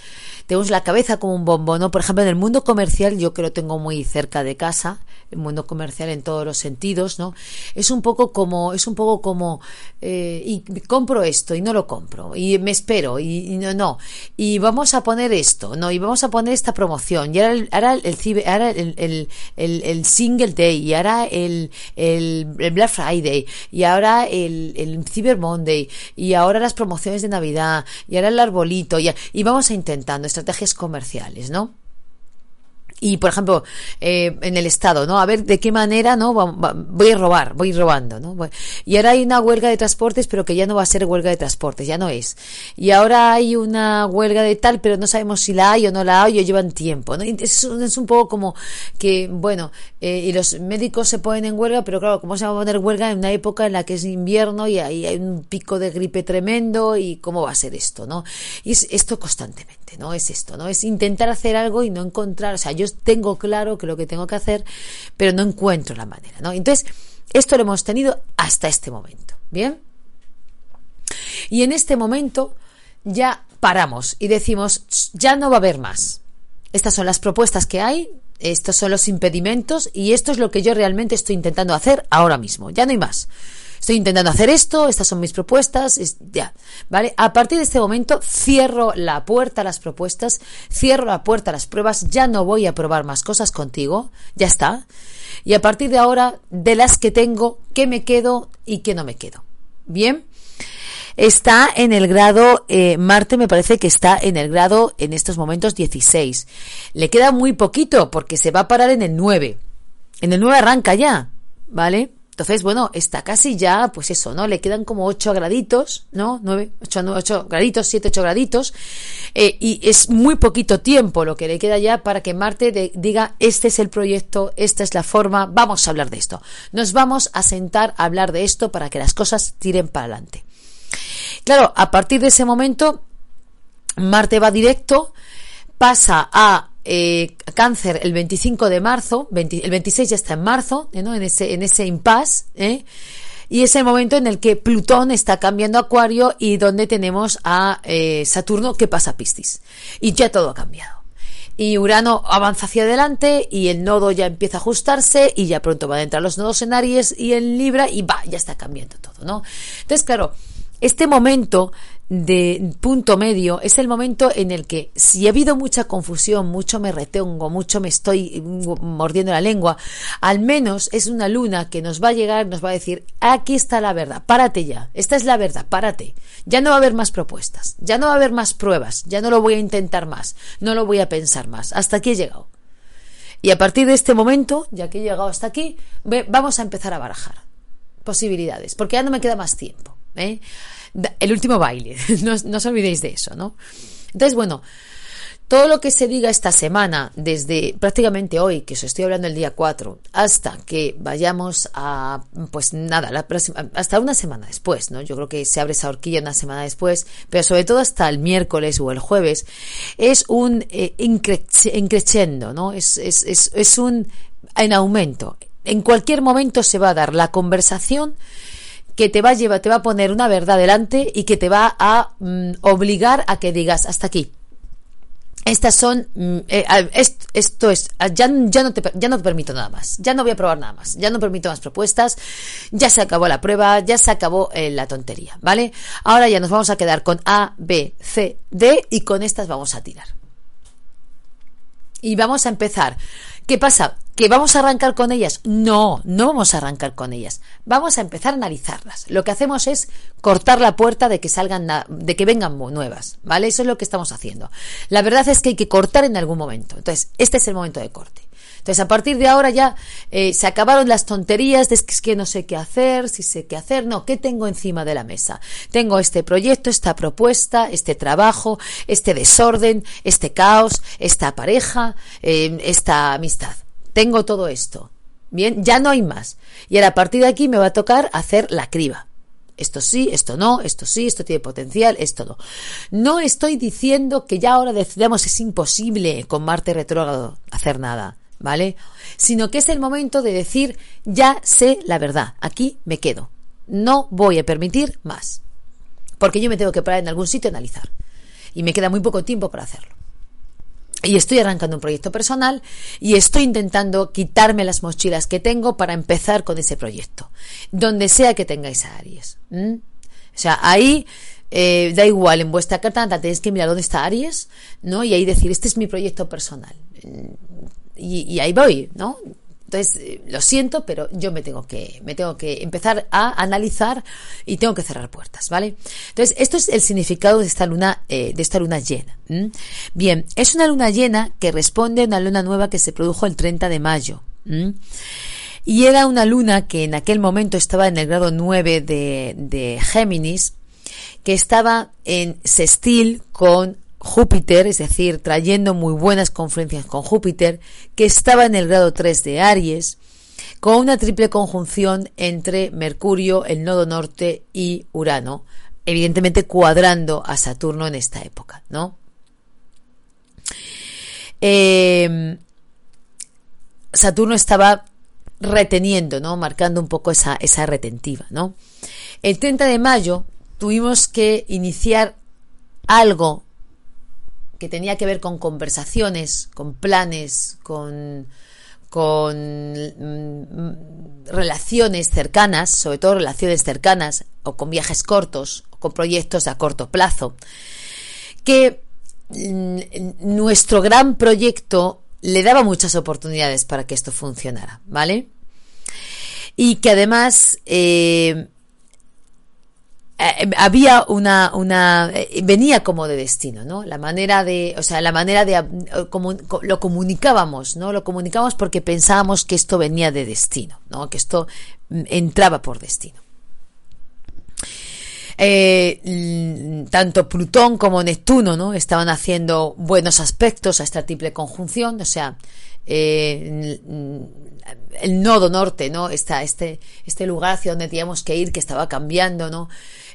tenemos la cabeza como un bombo, ¿no? Por ejemplo, en el mundo comercial, yo que lo tengo muy cerca de casa, el mundo comercial en todos los sentidos, ¿no? Es un poco como, es un poco como, eh, y compro esto y no lo compro, y me espero, y, no, no, y vamos a poner esto, ¿no? Y vamos a poner esta promoción, y ahora el, ahora el, ahora el, el, el, single day, y ahora el, el, Black Friday, y ahora el, el Cyber Monday, y ahora las promociones de Navidad, y ahora el arbolito, y, y vamos a intentando estrategias comerciales, ¿no? Y por ejemplo eh, en el estado no a ver de qué manera no voy a robar voy robando no y ahora hay una huelga de transportes pero que ya no va a ser huelga de transportes ya no es. Y ahora hay una huelga de tal pero no sabemos si la hay o no la hay o llevan tiempo no es, es un poco como que bueno eh, y los médicos se ponen en huelga pero claro cómo se va a poner huelga en una época en la que es invierno y hay, hay un pico de gripe tremendo y cómo va a ser esto no y es esto constantemente no es esto no es intentar hacer algo y no encontrar o sea yo tengo claro que lo que tengo que hacer, pero no encuentro la manera, ¿no? Entonces, esto lo hemos tenido hasta este momento, ¿bien? Y en este momento ya paramos y decimos, ya no va a haber más. Estas son las propuestas que hay, estos son los impedimentos y esto es lo que yo realmente estoy intentando hacer ahora mismo. Ya no hay más estoy intentando hacer esto, estas son mis propuestas, ya, ¿vale? A partir de este momento cierro la puerta a las propuestas, cierro la puerta a las pruebas, ya no voy a probar más cosas contigo, ya está. Y a partir de ahora, de las que tengo, ¿qué me quedo y qué no me quedo? Bien. Está en el grado, eh, Marte me parece que está en el grado en estos momentos 16. Le queda muy poquito porque se va a parar en el 9. En el 9 arranca ya, ¿vale? Entonces, bueno, está casi ya, pues eso, ¿no? Le quedan como 8 graditos, ¿no? 9, 8, 8 graditos, 7, 8 graditos. Eh, y es muy poquito tiempo lo que le queda ya para que Marte diga, este es el proyecto, esta es la forma, vamos a hablar de esto. Nos vamos a sentar a hablar de esto para que las cosas tiren para adelante. Claro, a partir de ese momento, Marte va directo, pasa a eh, cáncer el 25 de marzo, el 26 ya está en marzo, ¿eh? en ese, en ese impasse, ¿eh? y es el momento en el que Plutón está cambiando Acuario y donde tenemos a Saturno que pasa a Piscis. Y ya todo ha cambiado. Y Urano avanza hacia adelante y el nodo ya empieza a ajustarse y ya pronto van a entrar los nodos en Aries y en Libra y va, ya está cambiando todo, ¿no? Entonces, claro, este momento de punto medio es el momento en el que si ha habido mucha confusión, mucho me retengo, mucho me estoy mordiendo la lengua, al menos es una luna que nos va a llegar, nos va a decir, aquí está la verdad, párate ya, esta es la verdad, párate, ya no va a haber más propuestas, ya no va a haber más pruebas, ya no lo voy a intentar más, no lo voy a pensar más, hasta aquí he llegado. Y a partir de este momento, ya que he llegado hasta aquí, vamos a empezar a barajar posibilidades, porque ya no me queda más tiempo. ¿eh? El último baile, no, os olvidéis de eso, ¿no? Entonces, bueno, todo lo que se diga esta semana, desde prácticamente hoy, que os estoy hablando el día 4, hasta que vayamos a, pues nada, la próxima, hasta una semana después, ¿no? Yo creo que se abre esa horquilla una semana después, pero sobre todo hasta el miércoles o el jueves, es un eh, increciendo, ¿no? Es, es, es, es un en aumento. En cualquier momento se va a dar la conversación que te va a llevar, te va a poner una verdad delante y que te va a mm, obligar a que digas hasta aquí estas son, mm, eh, esto, es, ah, ya, ya, no te, ya no te permito nada más, ya no voy a probar nada más, ya no permito más propuestas, ya se acabó la prueba, ya se acabó eh, la tontería, ¿vale? Ahora ya nos vamos a quedar con A, B, C, D y con estas vamos a tirar. Y vamos a empezar. ¿Qué pasa? ¿Que vamos a arrancar con ellas? No, no vamos a arrancar con ellas. Vamos a empezar a analizarlas. Lo que hacemos es cortar la puerta de que salgan, de que vengan nuevas, ¿vale? Eso es lo que estamos haciendo. La verdad es que hay que cortar en algún momento. Entonces, este es el momento de corte. Entonces, a partir de ahora ya eh, se acabaron las tonterías de que es que no sé qué hacer, si sé qué hacer. No, ¿qué tengo encima de la mesa? Tengo este proyecto, esta propuesta, este trabajo, este desorden, este caos, esta pareja, eh, esta amistad. Tengo todo esto. Bien, ya no hay más. Y a partir de aquí me va a tocar hacer la criba. Esto sí, esto no, esto sí, esto tiene potencial, esto no. No estoy diciendo que ya ahora decidamos es imposible con Marte retrógrado hacer nada. ¿vale? Sino que es el momento de decir, ya sé la verdad, aquí me quedo. No voy a permitir más. Porque yo me tengo que parar en algún sitio a analizar. Y me queda muy poco tiempo para hacerlo. Y estoy arrancando un proyecto personal y estoy intentando quitarme las mochilas que tengo para empezar con ese proyecto. Donde sea que tengáis a Aries. O sea, ahí eh, da igual, en vuestra carta tenéis que mirar dónde está Aries, ¿no? Y ahí decir, este es mi proyecto personal y, ahí voy, ¿no? Entonces, eh, lo siento, pero yo me tengo que, me tengo que empezar a analizar y tengo que cerrar puertas, ¿vale? Entonces, esto es el significado de esta luna, eh, de esta luna llena. Bien, es una luna llena que responde a una luna nueva que se produjo el 30 de mayo. Y era una luna que en aquel momento estaba en el grado 9 de, de Géminis, que estaba en sextil con Júpiter, es decir, trayendo muy buenas confluencias con Júpiter, que estaba en el grado 3 de Aries, con una triple conjunción entre Mercurio, el nodo norte y Urano, evidentemente cuadrando a Saturno en esta época, ¿no? Em, Saturno estaba reteniendo, ¿no? Marcando un poco esa, esa retentiva, ¿no? El 30 de mayo tuvimos que iniciar algo que tenía que ver con conversaciones, con planes, con, mm, relaciones cercanas, sobre todo relaciones cercanas, o con viajes cortos, o con proyectos a corto plazo, que mm, nuestro gran proyecto le daba muchas oportunidades para que esto funcionara, ¿vale? Y que además eh, eh, había una, una, eh, venía como de destino, ¿no? La manera de, o sea, la manera de, eh, como, lo comunicábamos, ¿no? Lo comunicábamos porque pensábamos que esto venía de destino, ¿no? Que esto mm, entraba por destino. Eh, tanto Plutón como Neptuno, ¿no? Estaban haciendo buenos aspectos a esta triple conjunción, o sea, eh, el nodo norte, ¿no? Esta, este, este lugar hacia donde teníamos que ir, que estaba cambiando, ¿no?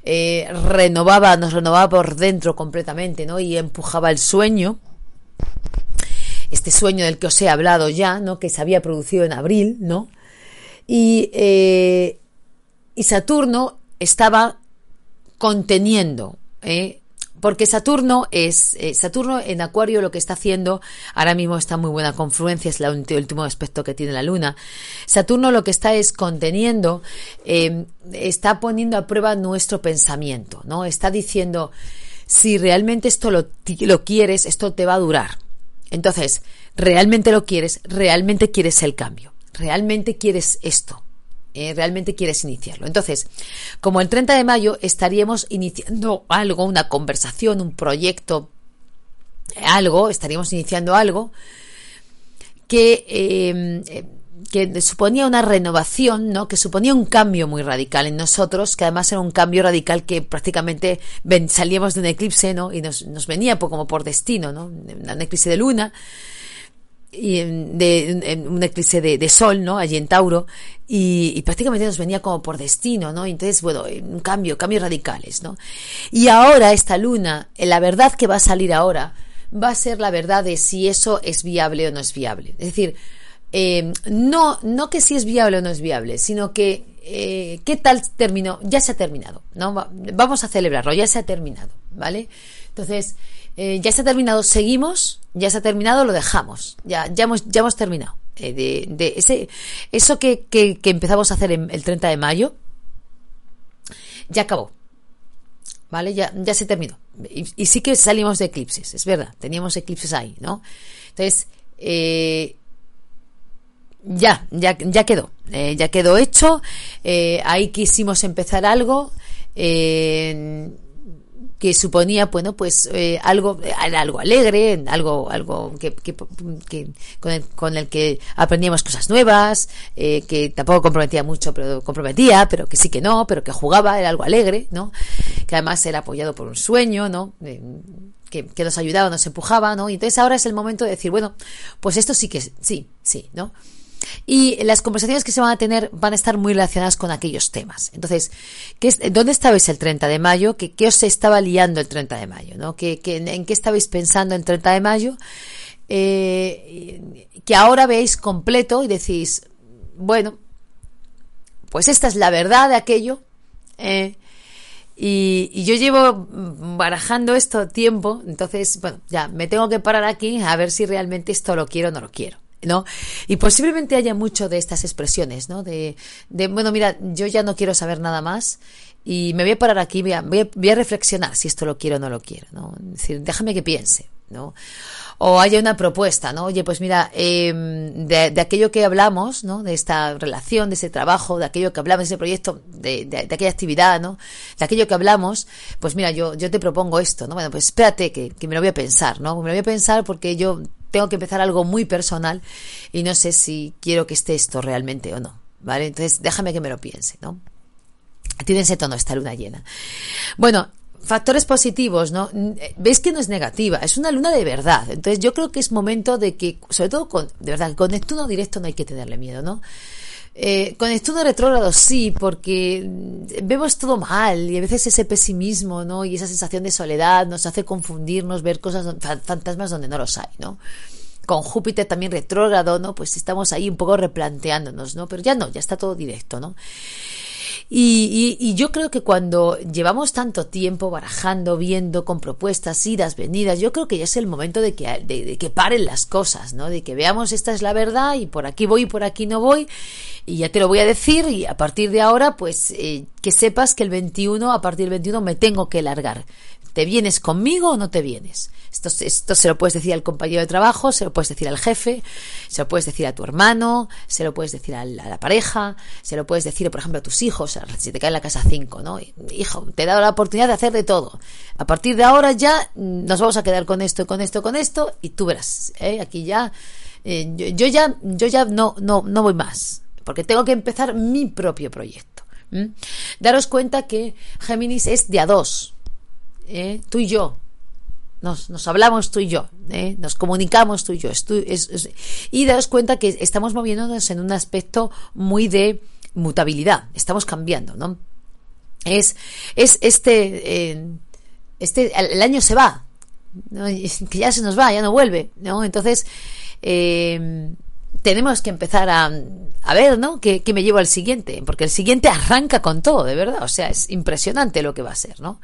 Eh, renovaba, nos renovaba por dentro completamente, ¿no? Y empujaba el sueño, este sueño del que os he hablado ya, ¿no? Que se había producido en abril, ¿no? Y, eh, y Saturno estaba conteniendo, ¿eh? Porque Saturno es eh, Saturno en Acuario lo que está haciendo ahora mismo está muy buena confluencia es el último aspecto que tiene la Luna. Saturno lo que está es conteniendo em, está poniendo a prueba nuestro pensamiento no está diciendo si realmente esto lo, lo quieres esto te va a durar entonces realmente lo quieres realmente quieres el cambio realmente quieres esto eh, realmente quieres iniciarlo. Entonces, como el 30 de mayo estaríamos iniciando algo, una conversación, un proyecto, algo, estaríamos iniciando algo que em, eh, que suponía una renovación, ¿no? Que suponía un cambio muy radical en nosotros, que además era un cambio radical que prácticamente salíamos de un eclipse, ¿no? Y nos, nos venía como por destino, ¿no? Un eclipse de luna y de, un eclipse de, sol, ¿no? Allí en Tauro, y, prácticamente nos venía como por destino, ¿no? Entonces, bueno, un cambio, cambios radicales, ¿no? Y ahora esta luna, la verdad que va a salir ahora, va a ser la verdad de si eso es viable o no es viable. Es decir, eh, no, no que si es viable o no es viable, sino que eh, qué tal terminó, ya se ha terminado, ¿no? Vamos a celebrarlo, ya se ha terminado, ¿vale? Entonces, eh, ya se ha terminado, seguimos, ya se ha terminado, lo dejamos, ya, ya hemos, ya hemos terminado. de, de, ese, eso que, que, empezamos a hacer el 30 de mayo, ya acabó. ¿Vale? Ya, ya se terminó. Y, sí que salimos de eclipses, es verdad, teníamos eclipses ahí, ¿no? Entonces, eh, ya, ya, ya quedó, eh, ya quedó hecho. Eh, ahí quisimos empezar algo eh, que suponía, bueno, pues algo, algo alegre, algo, algo que, que, con, el, con, el, que aprendíamos cosas nuevas, que tampoco comprometía mucho, pero comprometía, pero que sí que no, pero que jugaba, era algo alegre, ¿no? Que además era apoyado por un sueño, ¿no? Que, que, nos ayudaba, nos empujaba, ¿no? Y entonces ahora es el momento de decir, bueno, pues esto sí que sí, sí, ¿no? Y las conversaciones que se van a tener van a estar muy relacionadas con aquellos temas. Entonces, ¿qué ¿dónde estabais el 30 de mayo? ¿Qué, ¿Qué, os estaba liando el 30 de mayo? ¿no? ¿Qué, qué, en qué estabais pensando el 30 de mayo? Eh, que ahora veis completo y decís, bueno, pues esta es la verdad de aquello. Eh, y, y, yo llevo barajando esto tiempo, entonces, bueno, ya me tengo que parar aquí a ver si realmente esto lo quiero o no lo quiero. ¿No? Y posiblemente haya mucho de estas expresiones, ¿no? De, de, bueno, mira, yo ya no quiero saber nada más y me voy a parar aquí, voy a, voy a, reflexionar si esto lo quiero o no lo quiero, ¿no? Es decir, déjame que piense, ¿no? O haya una propuesta, ¿no? Oye, pues mira, eh, de, de, aquello que hablamos, ¿no? De esta relación, de ese trabajo, de aquello que hablamos, de ese proyecto, de, de, aquella actividad, ¿no? De aquello que hablamos, pues mira, yo, yo te propongo esto, ¿no? Bueno, pues espérate que, que me lo voy a pensar, ¿no? Me lo voy a pensar porque yo tengo que empezar algo muy personal y no sé si quiero que esté esto realmente o no, ¿vale? Entonces déjame que me lo piense, ¿no? Tiene ese tono esta luna llena. Bueno, factores positivos, ¿no? Veis que no es negativa, es una luna de verdad. Entonces yo creo que es momento de que, sobre todo con, de verdad, con Neptuno directo no hay que tenerle miedo, ¿no? Eh, con Neptuno retrógrado sí, porque vemos todo mal y a veces ese pesimismo, ¿no? Y esa sensación de soledad nos hace confundirnos, ver cosas, fantasmas donde no los hay, ¿no? Con Júpiter también retrógrado, ¿no? Pues estamos ahí un poco replanteándonos, ¿no? Pero ya no, ya está todo directo, ¿no? Y, y, yo creo que cuando llevamos tanto tiempo barajando, viendo con propuestas, idas, venidas, yo creo que ya es el momento de que, de, que paren las cosas, ¿no? De que veamos esta es la verdad y por aquí voy y por aquí no voy. Y ya te lo voy a decir y a partir de ahora, pues eh, que sepas que el 21, a partir del 21 me tengo que largar. ¿Te vienes conmigo o no te vienes? Esto, se lo puedes decir al compañero de trabajo, se lo puedes decir al jefe, se lo puedes decir a tu hermano, se lo puedes decir a la, pareja, se lo puedes decir, por ejemplo, a tus hijos, si te cae en la casa 5, ¿no? Hijo, te he dado la oportunidad de hacer de todo. A partir de ahora ya nos vamos a quedar con esto, con esto, con esto, y tú verás, ¿eh? Aquí ya, eh, yo, ya, yo ya no, no, no voy más, porque tengo que empezar mi propio proyecto. Daros cuenta que Géminis es de a dos, ¿eh? tú y yo. Nos, nos, hablamos tú y yo, ¿eh? nos comunicamos tú y yo. y daros cuenta que estamos moviéndonos en un aspecto muy de mutabilidad, estamos cambiando, ¿no? Es, es este, eh, este, el año se va, que ya se nos va, ya no vuelve, ¿no? Entonces, tenemos que empezar a, a ver, ¿no? ¿Qué, ¿Qué, me llevo al siguiente? Porque el siguiente arranca con todo, de verdad. O sea, es impresionante lo que va a ser, ¿no?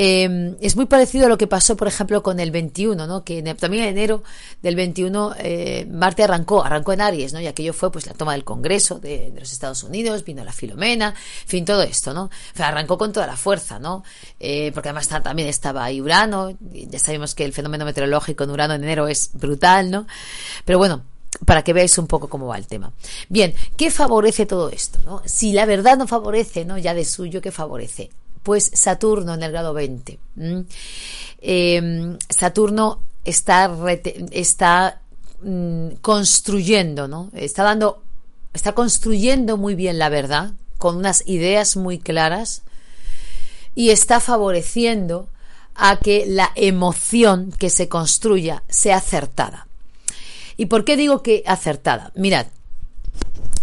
Eh, es muy parecido a lo que pasó, por ejemplo, con el 21, ¿no? Que también en enero del 21 eh, Marte arrancó, arrancó en Aries, ¿no? Y aquello fue pues la toma del Congreso de, los Estados Unidos, vino la Filomena, en fin, todo esto, ¿no? O arrancó con toda la fuerza, ¿no? Eh, porque además también estaba ahí Urano, ya sabemos que el fenómeno meteorológico en Urano en enero es brutal, ¿no? Pero bueno, para que veáis un poco cómo va el tema. Bien, ¿qué favorece todo esto? Si la verdad no favorece, ¿no? Ya de suyo, ¿qué favorece? Pues Saturno en el grado 20. Em, Saturno está, está mm, construyendo, ¿no? Está dando, está construyendo muy bien la verdad, con unas ideas muy claras, y está favoreciendo a que la emoción que se construya sea acertada. ¿Y por qué digo que acertada? Mirad,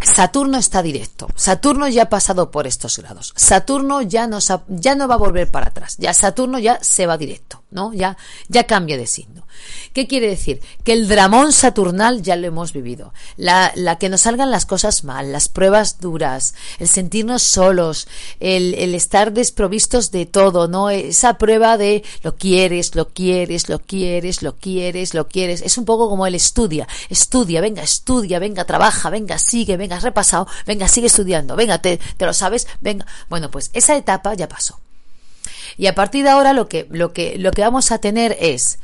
Saturno está directo. Saturno ya ha pasado por estos grados. Saturno ya no, ya no va a volver para atrás. Ya Saturno ya se va directo, ¿no? Ya, ya cambia de signo. ¿Qué quiere decir? Que el dramón saturnal ya lo hemos vivido. La, la que nos salgan las cosas mal, las pruebas duras, el sentirnos solos, el, estar desprovistos de todo, ¿no? Esa prueba de lo quieres, lo quieres, lo quieres, lo quieres, lo quieres. Es un poco como el estudia, estudia, venga, estudia, venga, trabaja, venga, sigue, venga, repasado, venga, sigue estudiando, venga, te lo sabes, venga. Bueno, pues esa etapa ya pasó. Y a partir de ahora lo que, lo que, lo que vamos a tener es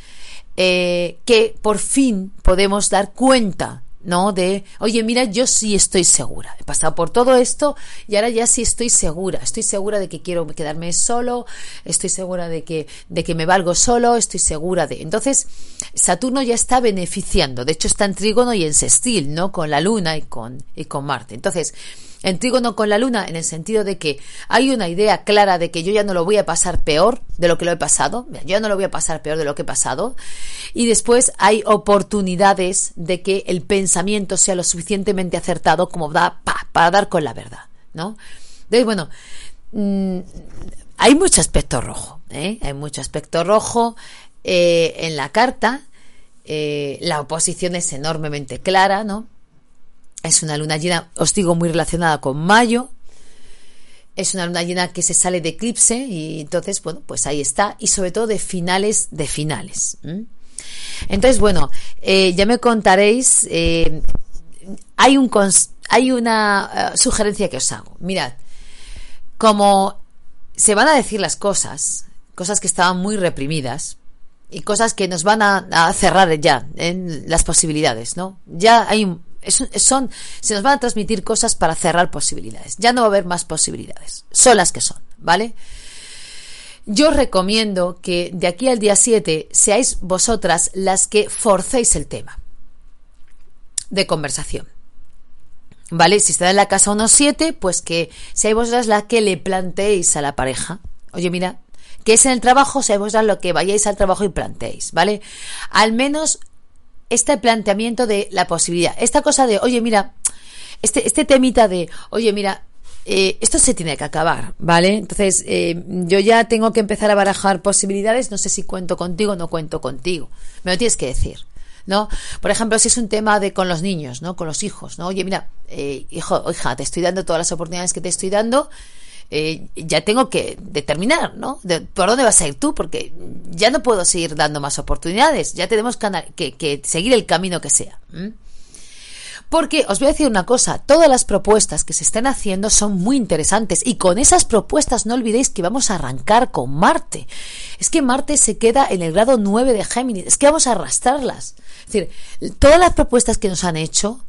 eh, que por fin podemos dar cuenta ¿no? De, oye, mira, yo sí estoy segura. He pasado por todo esto y ahora ya sí estoy segura. Estoy segura de que quiero quedarme solo, estoy segura de que, de que me valgo solo, estoy segura de. Entonces, Saturno ya está beneficiando. De hecho, está en trígono y en sextil, ¿no? Con la Luna y con, y con Marte. Entonces, en trígono con la luna en el sentido de que hay una idea clara de que yo ya no lo voy a pasar peor de lo que lo he pasado, yo ya no lo voy a pasar peor de lo que he pasado, y después hay oportunidades de que el pensamiento sea lo suficientemente acertado como da para dar con la verdad, ¿no? Entonces, bueno, mm, hay mucho aspecto rojo, ¿eh? hay mucho aspecto rojo eh, en la carta, eh, la oposición es enormemente clara, ¿no? Es una luna llena, os digo, muy relacionada con mayo. Es una luna llena que se sale de eclipse y entonces, bueno, pues ahí está. Y sobre todo de finales de finales. Entonces, bueno, eh, ya me contaréis. Eh, hay, un hay una eh, sugerencia que os hago. Mirad, como se van a decir las cosas, cosas que estaban muy reprimidas, y cosas que nos van a, cerrar ya en las posibilidades, ¿no? Ya hay un, son, se nos van a transmitir cosas para cerrar posibilidades. Ya no va a haber más posibilidades. Son las que son, ¿vale? Yo recomiendo que de aquí al día 7 seáis vosotras las que forcéis el tema de conversación. ¿Vale? Si está en la casa unos 7, pues que seáis vosotras las que le planteéis a la pareja. Oye, mira, que es en el trabajo, seáis vosotras lo que vayáis al trabajo y planteéis, ¿vale? Al menos este planteamiento de la posibilidad. Esta cosa de, oye, mira, este, este temita de, oye, mira, eh, esto se tiene que acabar, ¿vale? Entonces, eh, yo ya tengo que empezar a barajar posibilidades, no sé si cuento contigo o no cuento contigo. Me lo tienes que decir, ¿no? Por ejemplo, si es un tema de con los niños, ¿no? Con los hijos, ¿no? Oye, mira, eh, hijo, hija, te estoy dando todas las oportunidades que te estoy dando, eh, ya tengo que determinar, ¿no? por dónde vas a ir tú, porque ya no puedo seguir dando más oportunidades, ya tenemos que, seguir el camino que sea. Porque os voy a decir una cosa, todas las propuestas que se están haciendo son muy interesantes y con esas propuestas no olvidéis que vamos a arrancar con Marte. Es que Marte se queda en el grado 9 de Géminis, es que vamos a arrastrarlas. Es decir, todas las propuestas que nos han hecho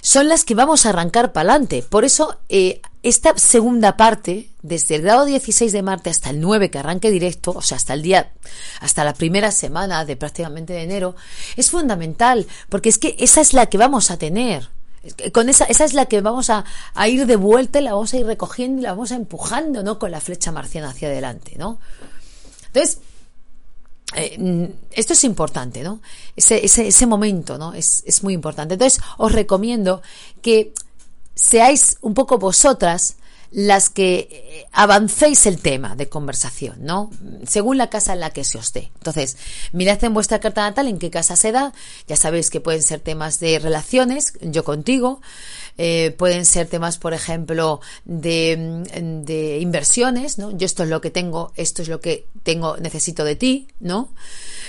son las que vamos a arrancar para adelante. Por eso, eh, esta segunda parte, desde el grado 16 de Marte hasta el 9 que arranque directo, o sea, hasta el día, hasta la primera semana de prácticamente de enero, es fundamental, porque es que esa es la que vamos a tener. Con esa, esa es la que vamos a, ir de vuelta y la vamos a ir recogiendo y la vamos a empujando, ¿no? Con la flecha marciana hacia adelante, ¿no? Entonces, eh, esto es importante, ¿no? Ese, ese, ese momento, ¿no? Es, es muy importante. Entonces, os recomiendo que seáis un poco vosotras las que eh, avancéis el tema de conversación, ¿no? Según la casa en la que se os dé. Entonces, mirad en vuestra carta natal en qué casa se da. Ya sabéis que pueden ser temas de relaciones, yo contigo. Eh, pueden ser temas, por ejemplo, de, de, inversiones, ¿no? Yo esto es lo que tengo, esto es lo que tengo, necesito de ti, ¿no?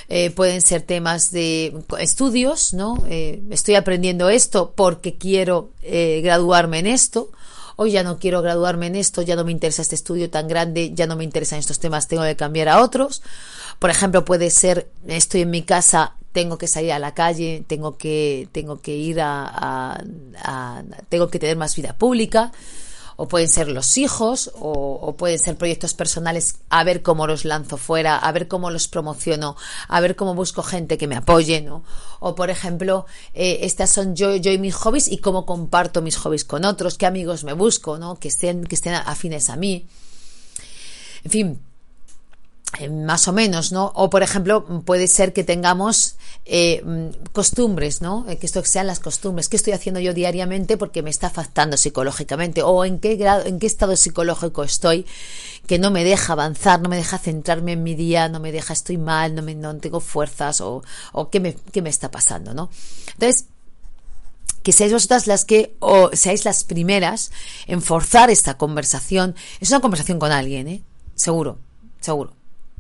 Eh, pueden ser temas de estudios, ¿no? estoy aprendiendo esto porque quiero graduarme en esto hoy ya no quiero graduarme en esto, ya no me interesa este estudio tan grande, ya no me interesan estos temas, tengo que cambiar a otros. Por ejemplo, puede ser, estoy en mi casa, tengo que salir a la calle, tengo que, tengo que ir a, tengo que tener más vida pública. O pueden ser los hijos, o, pueden ser proyectos personales, a ver cómo los lanzo fuera, a ver cómo los promociono, a ver cómo busco gente que me apoye, ¿no? O por ejemplo, eh, estas son yo, yo y mis hobbies y cómo comparto mis hobbies con otros, qué amigos me busco, ¿no? Que estén, que estén afines a mí. En fin, más o menos, ¿no? O por ejemplo, puede ser que tengamos eh, costumbres, ¿no? Eh, que esto sean las costumbres. ¿Qué estoy haciendo yo diariamente porque me está afectando psicológicamente? ¿O en qué grado, en qué estado psicológico estoy que no me deja avanzar, no me deja centrarme en mi día, no me deja, estoy mal, no, me, no tengo fuerzas o, o qué, me, qué me está pasando, ¿no? Entonces, que seáis vosotras las que o seáis las primeras en forzar esta conversación. Es una conversación con alguien, ¿eh? Seguro, seguro.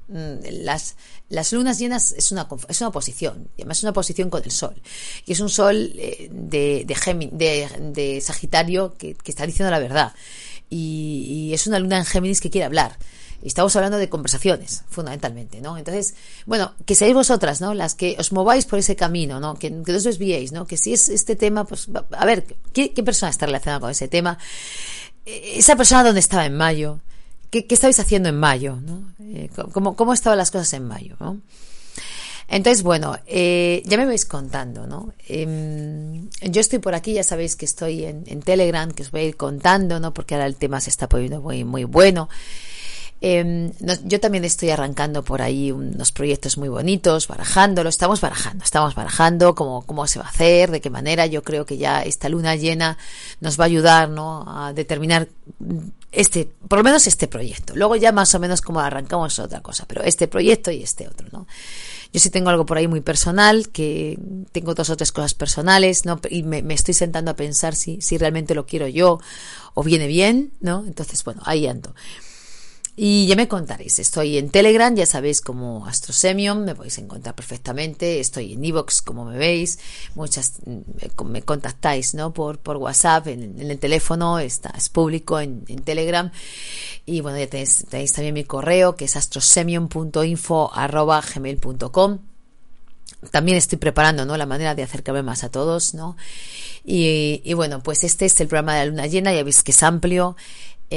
Mm, las, las lunas llenas es una, es una posición, y además es una posición con el sol. Y es un sol eh, de, de, de, Sagitario que, está diciendo la verdad. Y, es una luna en Géminis que quiere hablar. Y estamos hablando de conversaciones, fundamentalmente, ¿no? Entonces, bueno, que seáis vosotras, ¿no? Las que os mováis por ese camino, ¿no? Que, que no os desviéis, ¿no? Que si es este tema, pues, a ver, ¿qué, persona está relacionada con ese tema? E, esa persona donde estaba en mayo, ¿Qué, estabais haciendo en mayo? ¿no? Eh, ¿cómo, ¿Cómo estaban las cosas en mayo? ¿no? Entonces, bueno, eh, ya me vais contando, ¿no? Em, yo estoy por aquí, ya sabéis que estoy en, en, Telegram, que os voy a ir contando, ¿no? Porque ahora el tema se está poniendo muy, muy bueno. Em, yo también estoy arrancando por ahí unos proyectos muy bonitos, barajándolo, estamos barajando, estamos barajando cómo, cómo se va a hacer, de qué manera. Yo creo que ya esta luna llena nos va a ayudar ¿no? a determinar este, por lo menos este proyecto. Luego ya más o menos como arrancamos otra cosa, pero este proyecto y este otro, ¿no? Yo sí tengo algo por ahí muy personal, que tengo dos o tres cosas personales, ¿no? Y me, me estoy sentando a pensar si, si realmente lo quiero yo o viene bien, ¿no? Entonces, bueno, ahí ando. Y ya me contaréis, estoy en Telegram, ya sabéis como Astrosemion, me podéis encontrar perfectamente, estoy en Evox como me veis, muchas me contactáis ¿no? por, WhatsApp, en, el teléfono, está, es público en, Telegram y bueno, ya tenéis, tenéis, también mi correo que es astrosemion.info.gmail.com también estoy preparando ¿no? la manera de acercarme más a todos, ¿no? Y, y bueno, pues este es el programa de la luna llena, ya veis que es amplio.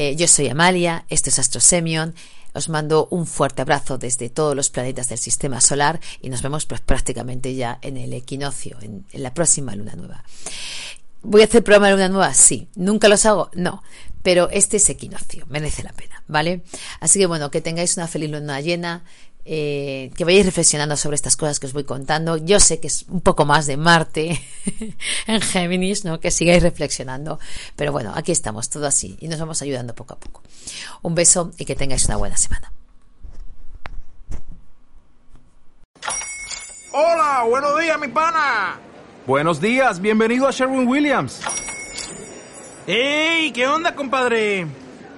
Eh, yo soy Amalia, esto es Astro Semion. Os mando un fuerte abrazo desde todos los planetas del sistema solar y nos vemos prácticamente ya en el equinoccio, en, la próxima luna nueva. ¿Voy a hacer programa de luna nueva? Sí. ¿Nunca los hago? No. Pero este es equinoccio, merece la pena, ¿vale? Así que bueno, que tengáis una feliz luna llena, eh, que vayáis reflexionando sobre estas cosas que os voy contando. Yo sé que es un poco más de Marte en Géminis, ¿no? Que sigáis reflexionando. Pero bueno, aquí estamos, todo así, y nos vamos ayudando poco a poco. Un beso y que tengáis una buena semana. Hola, buenos días, mi pana. Buenos días, bienvenido a Sherwin Williams. ¡Ey! ¿Qué onda, compadre?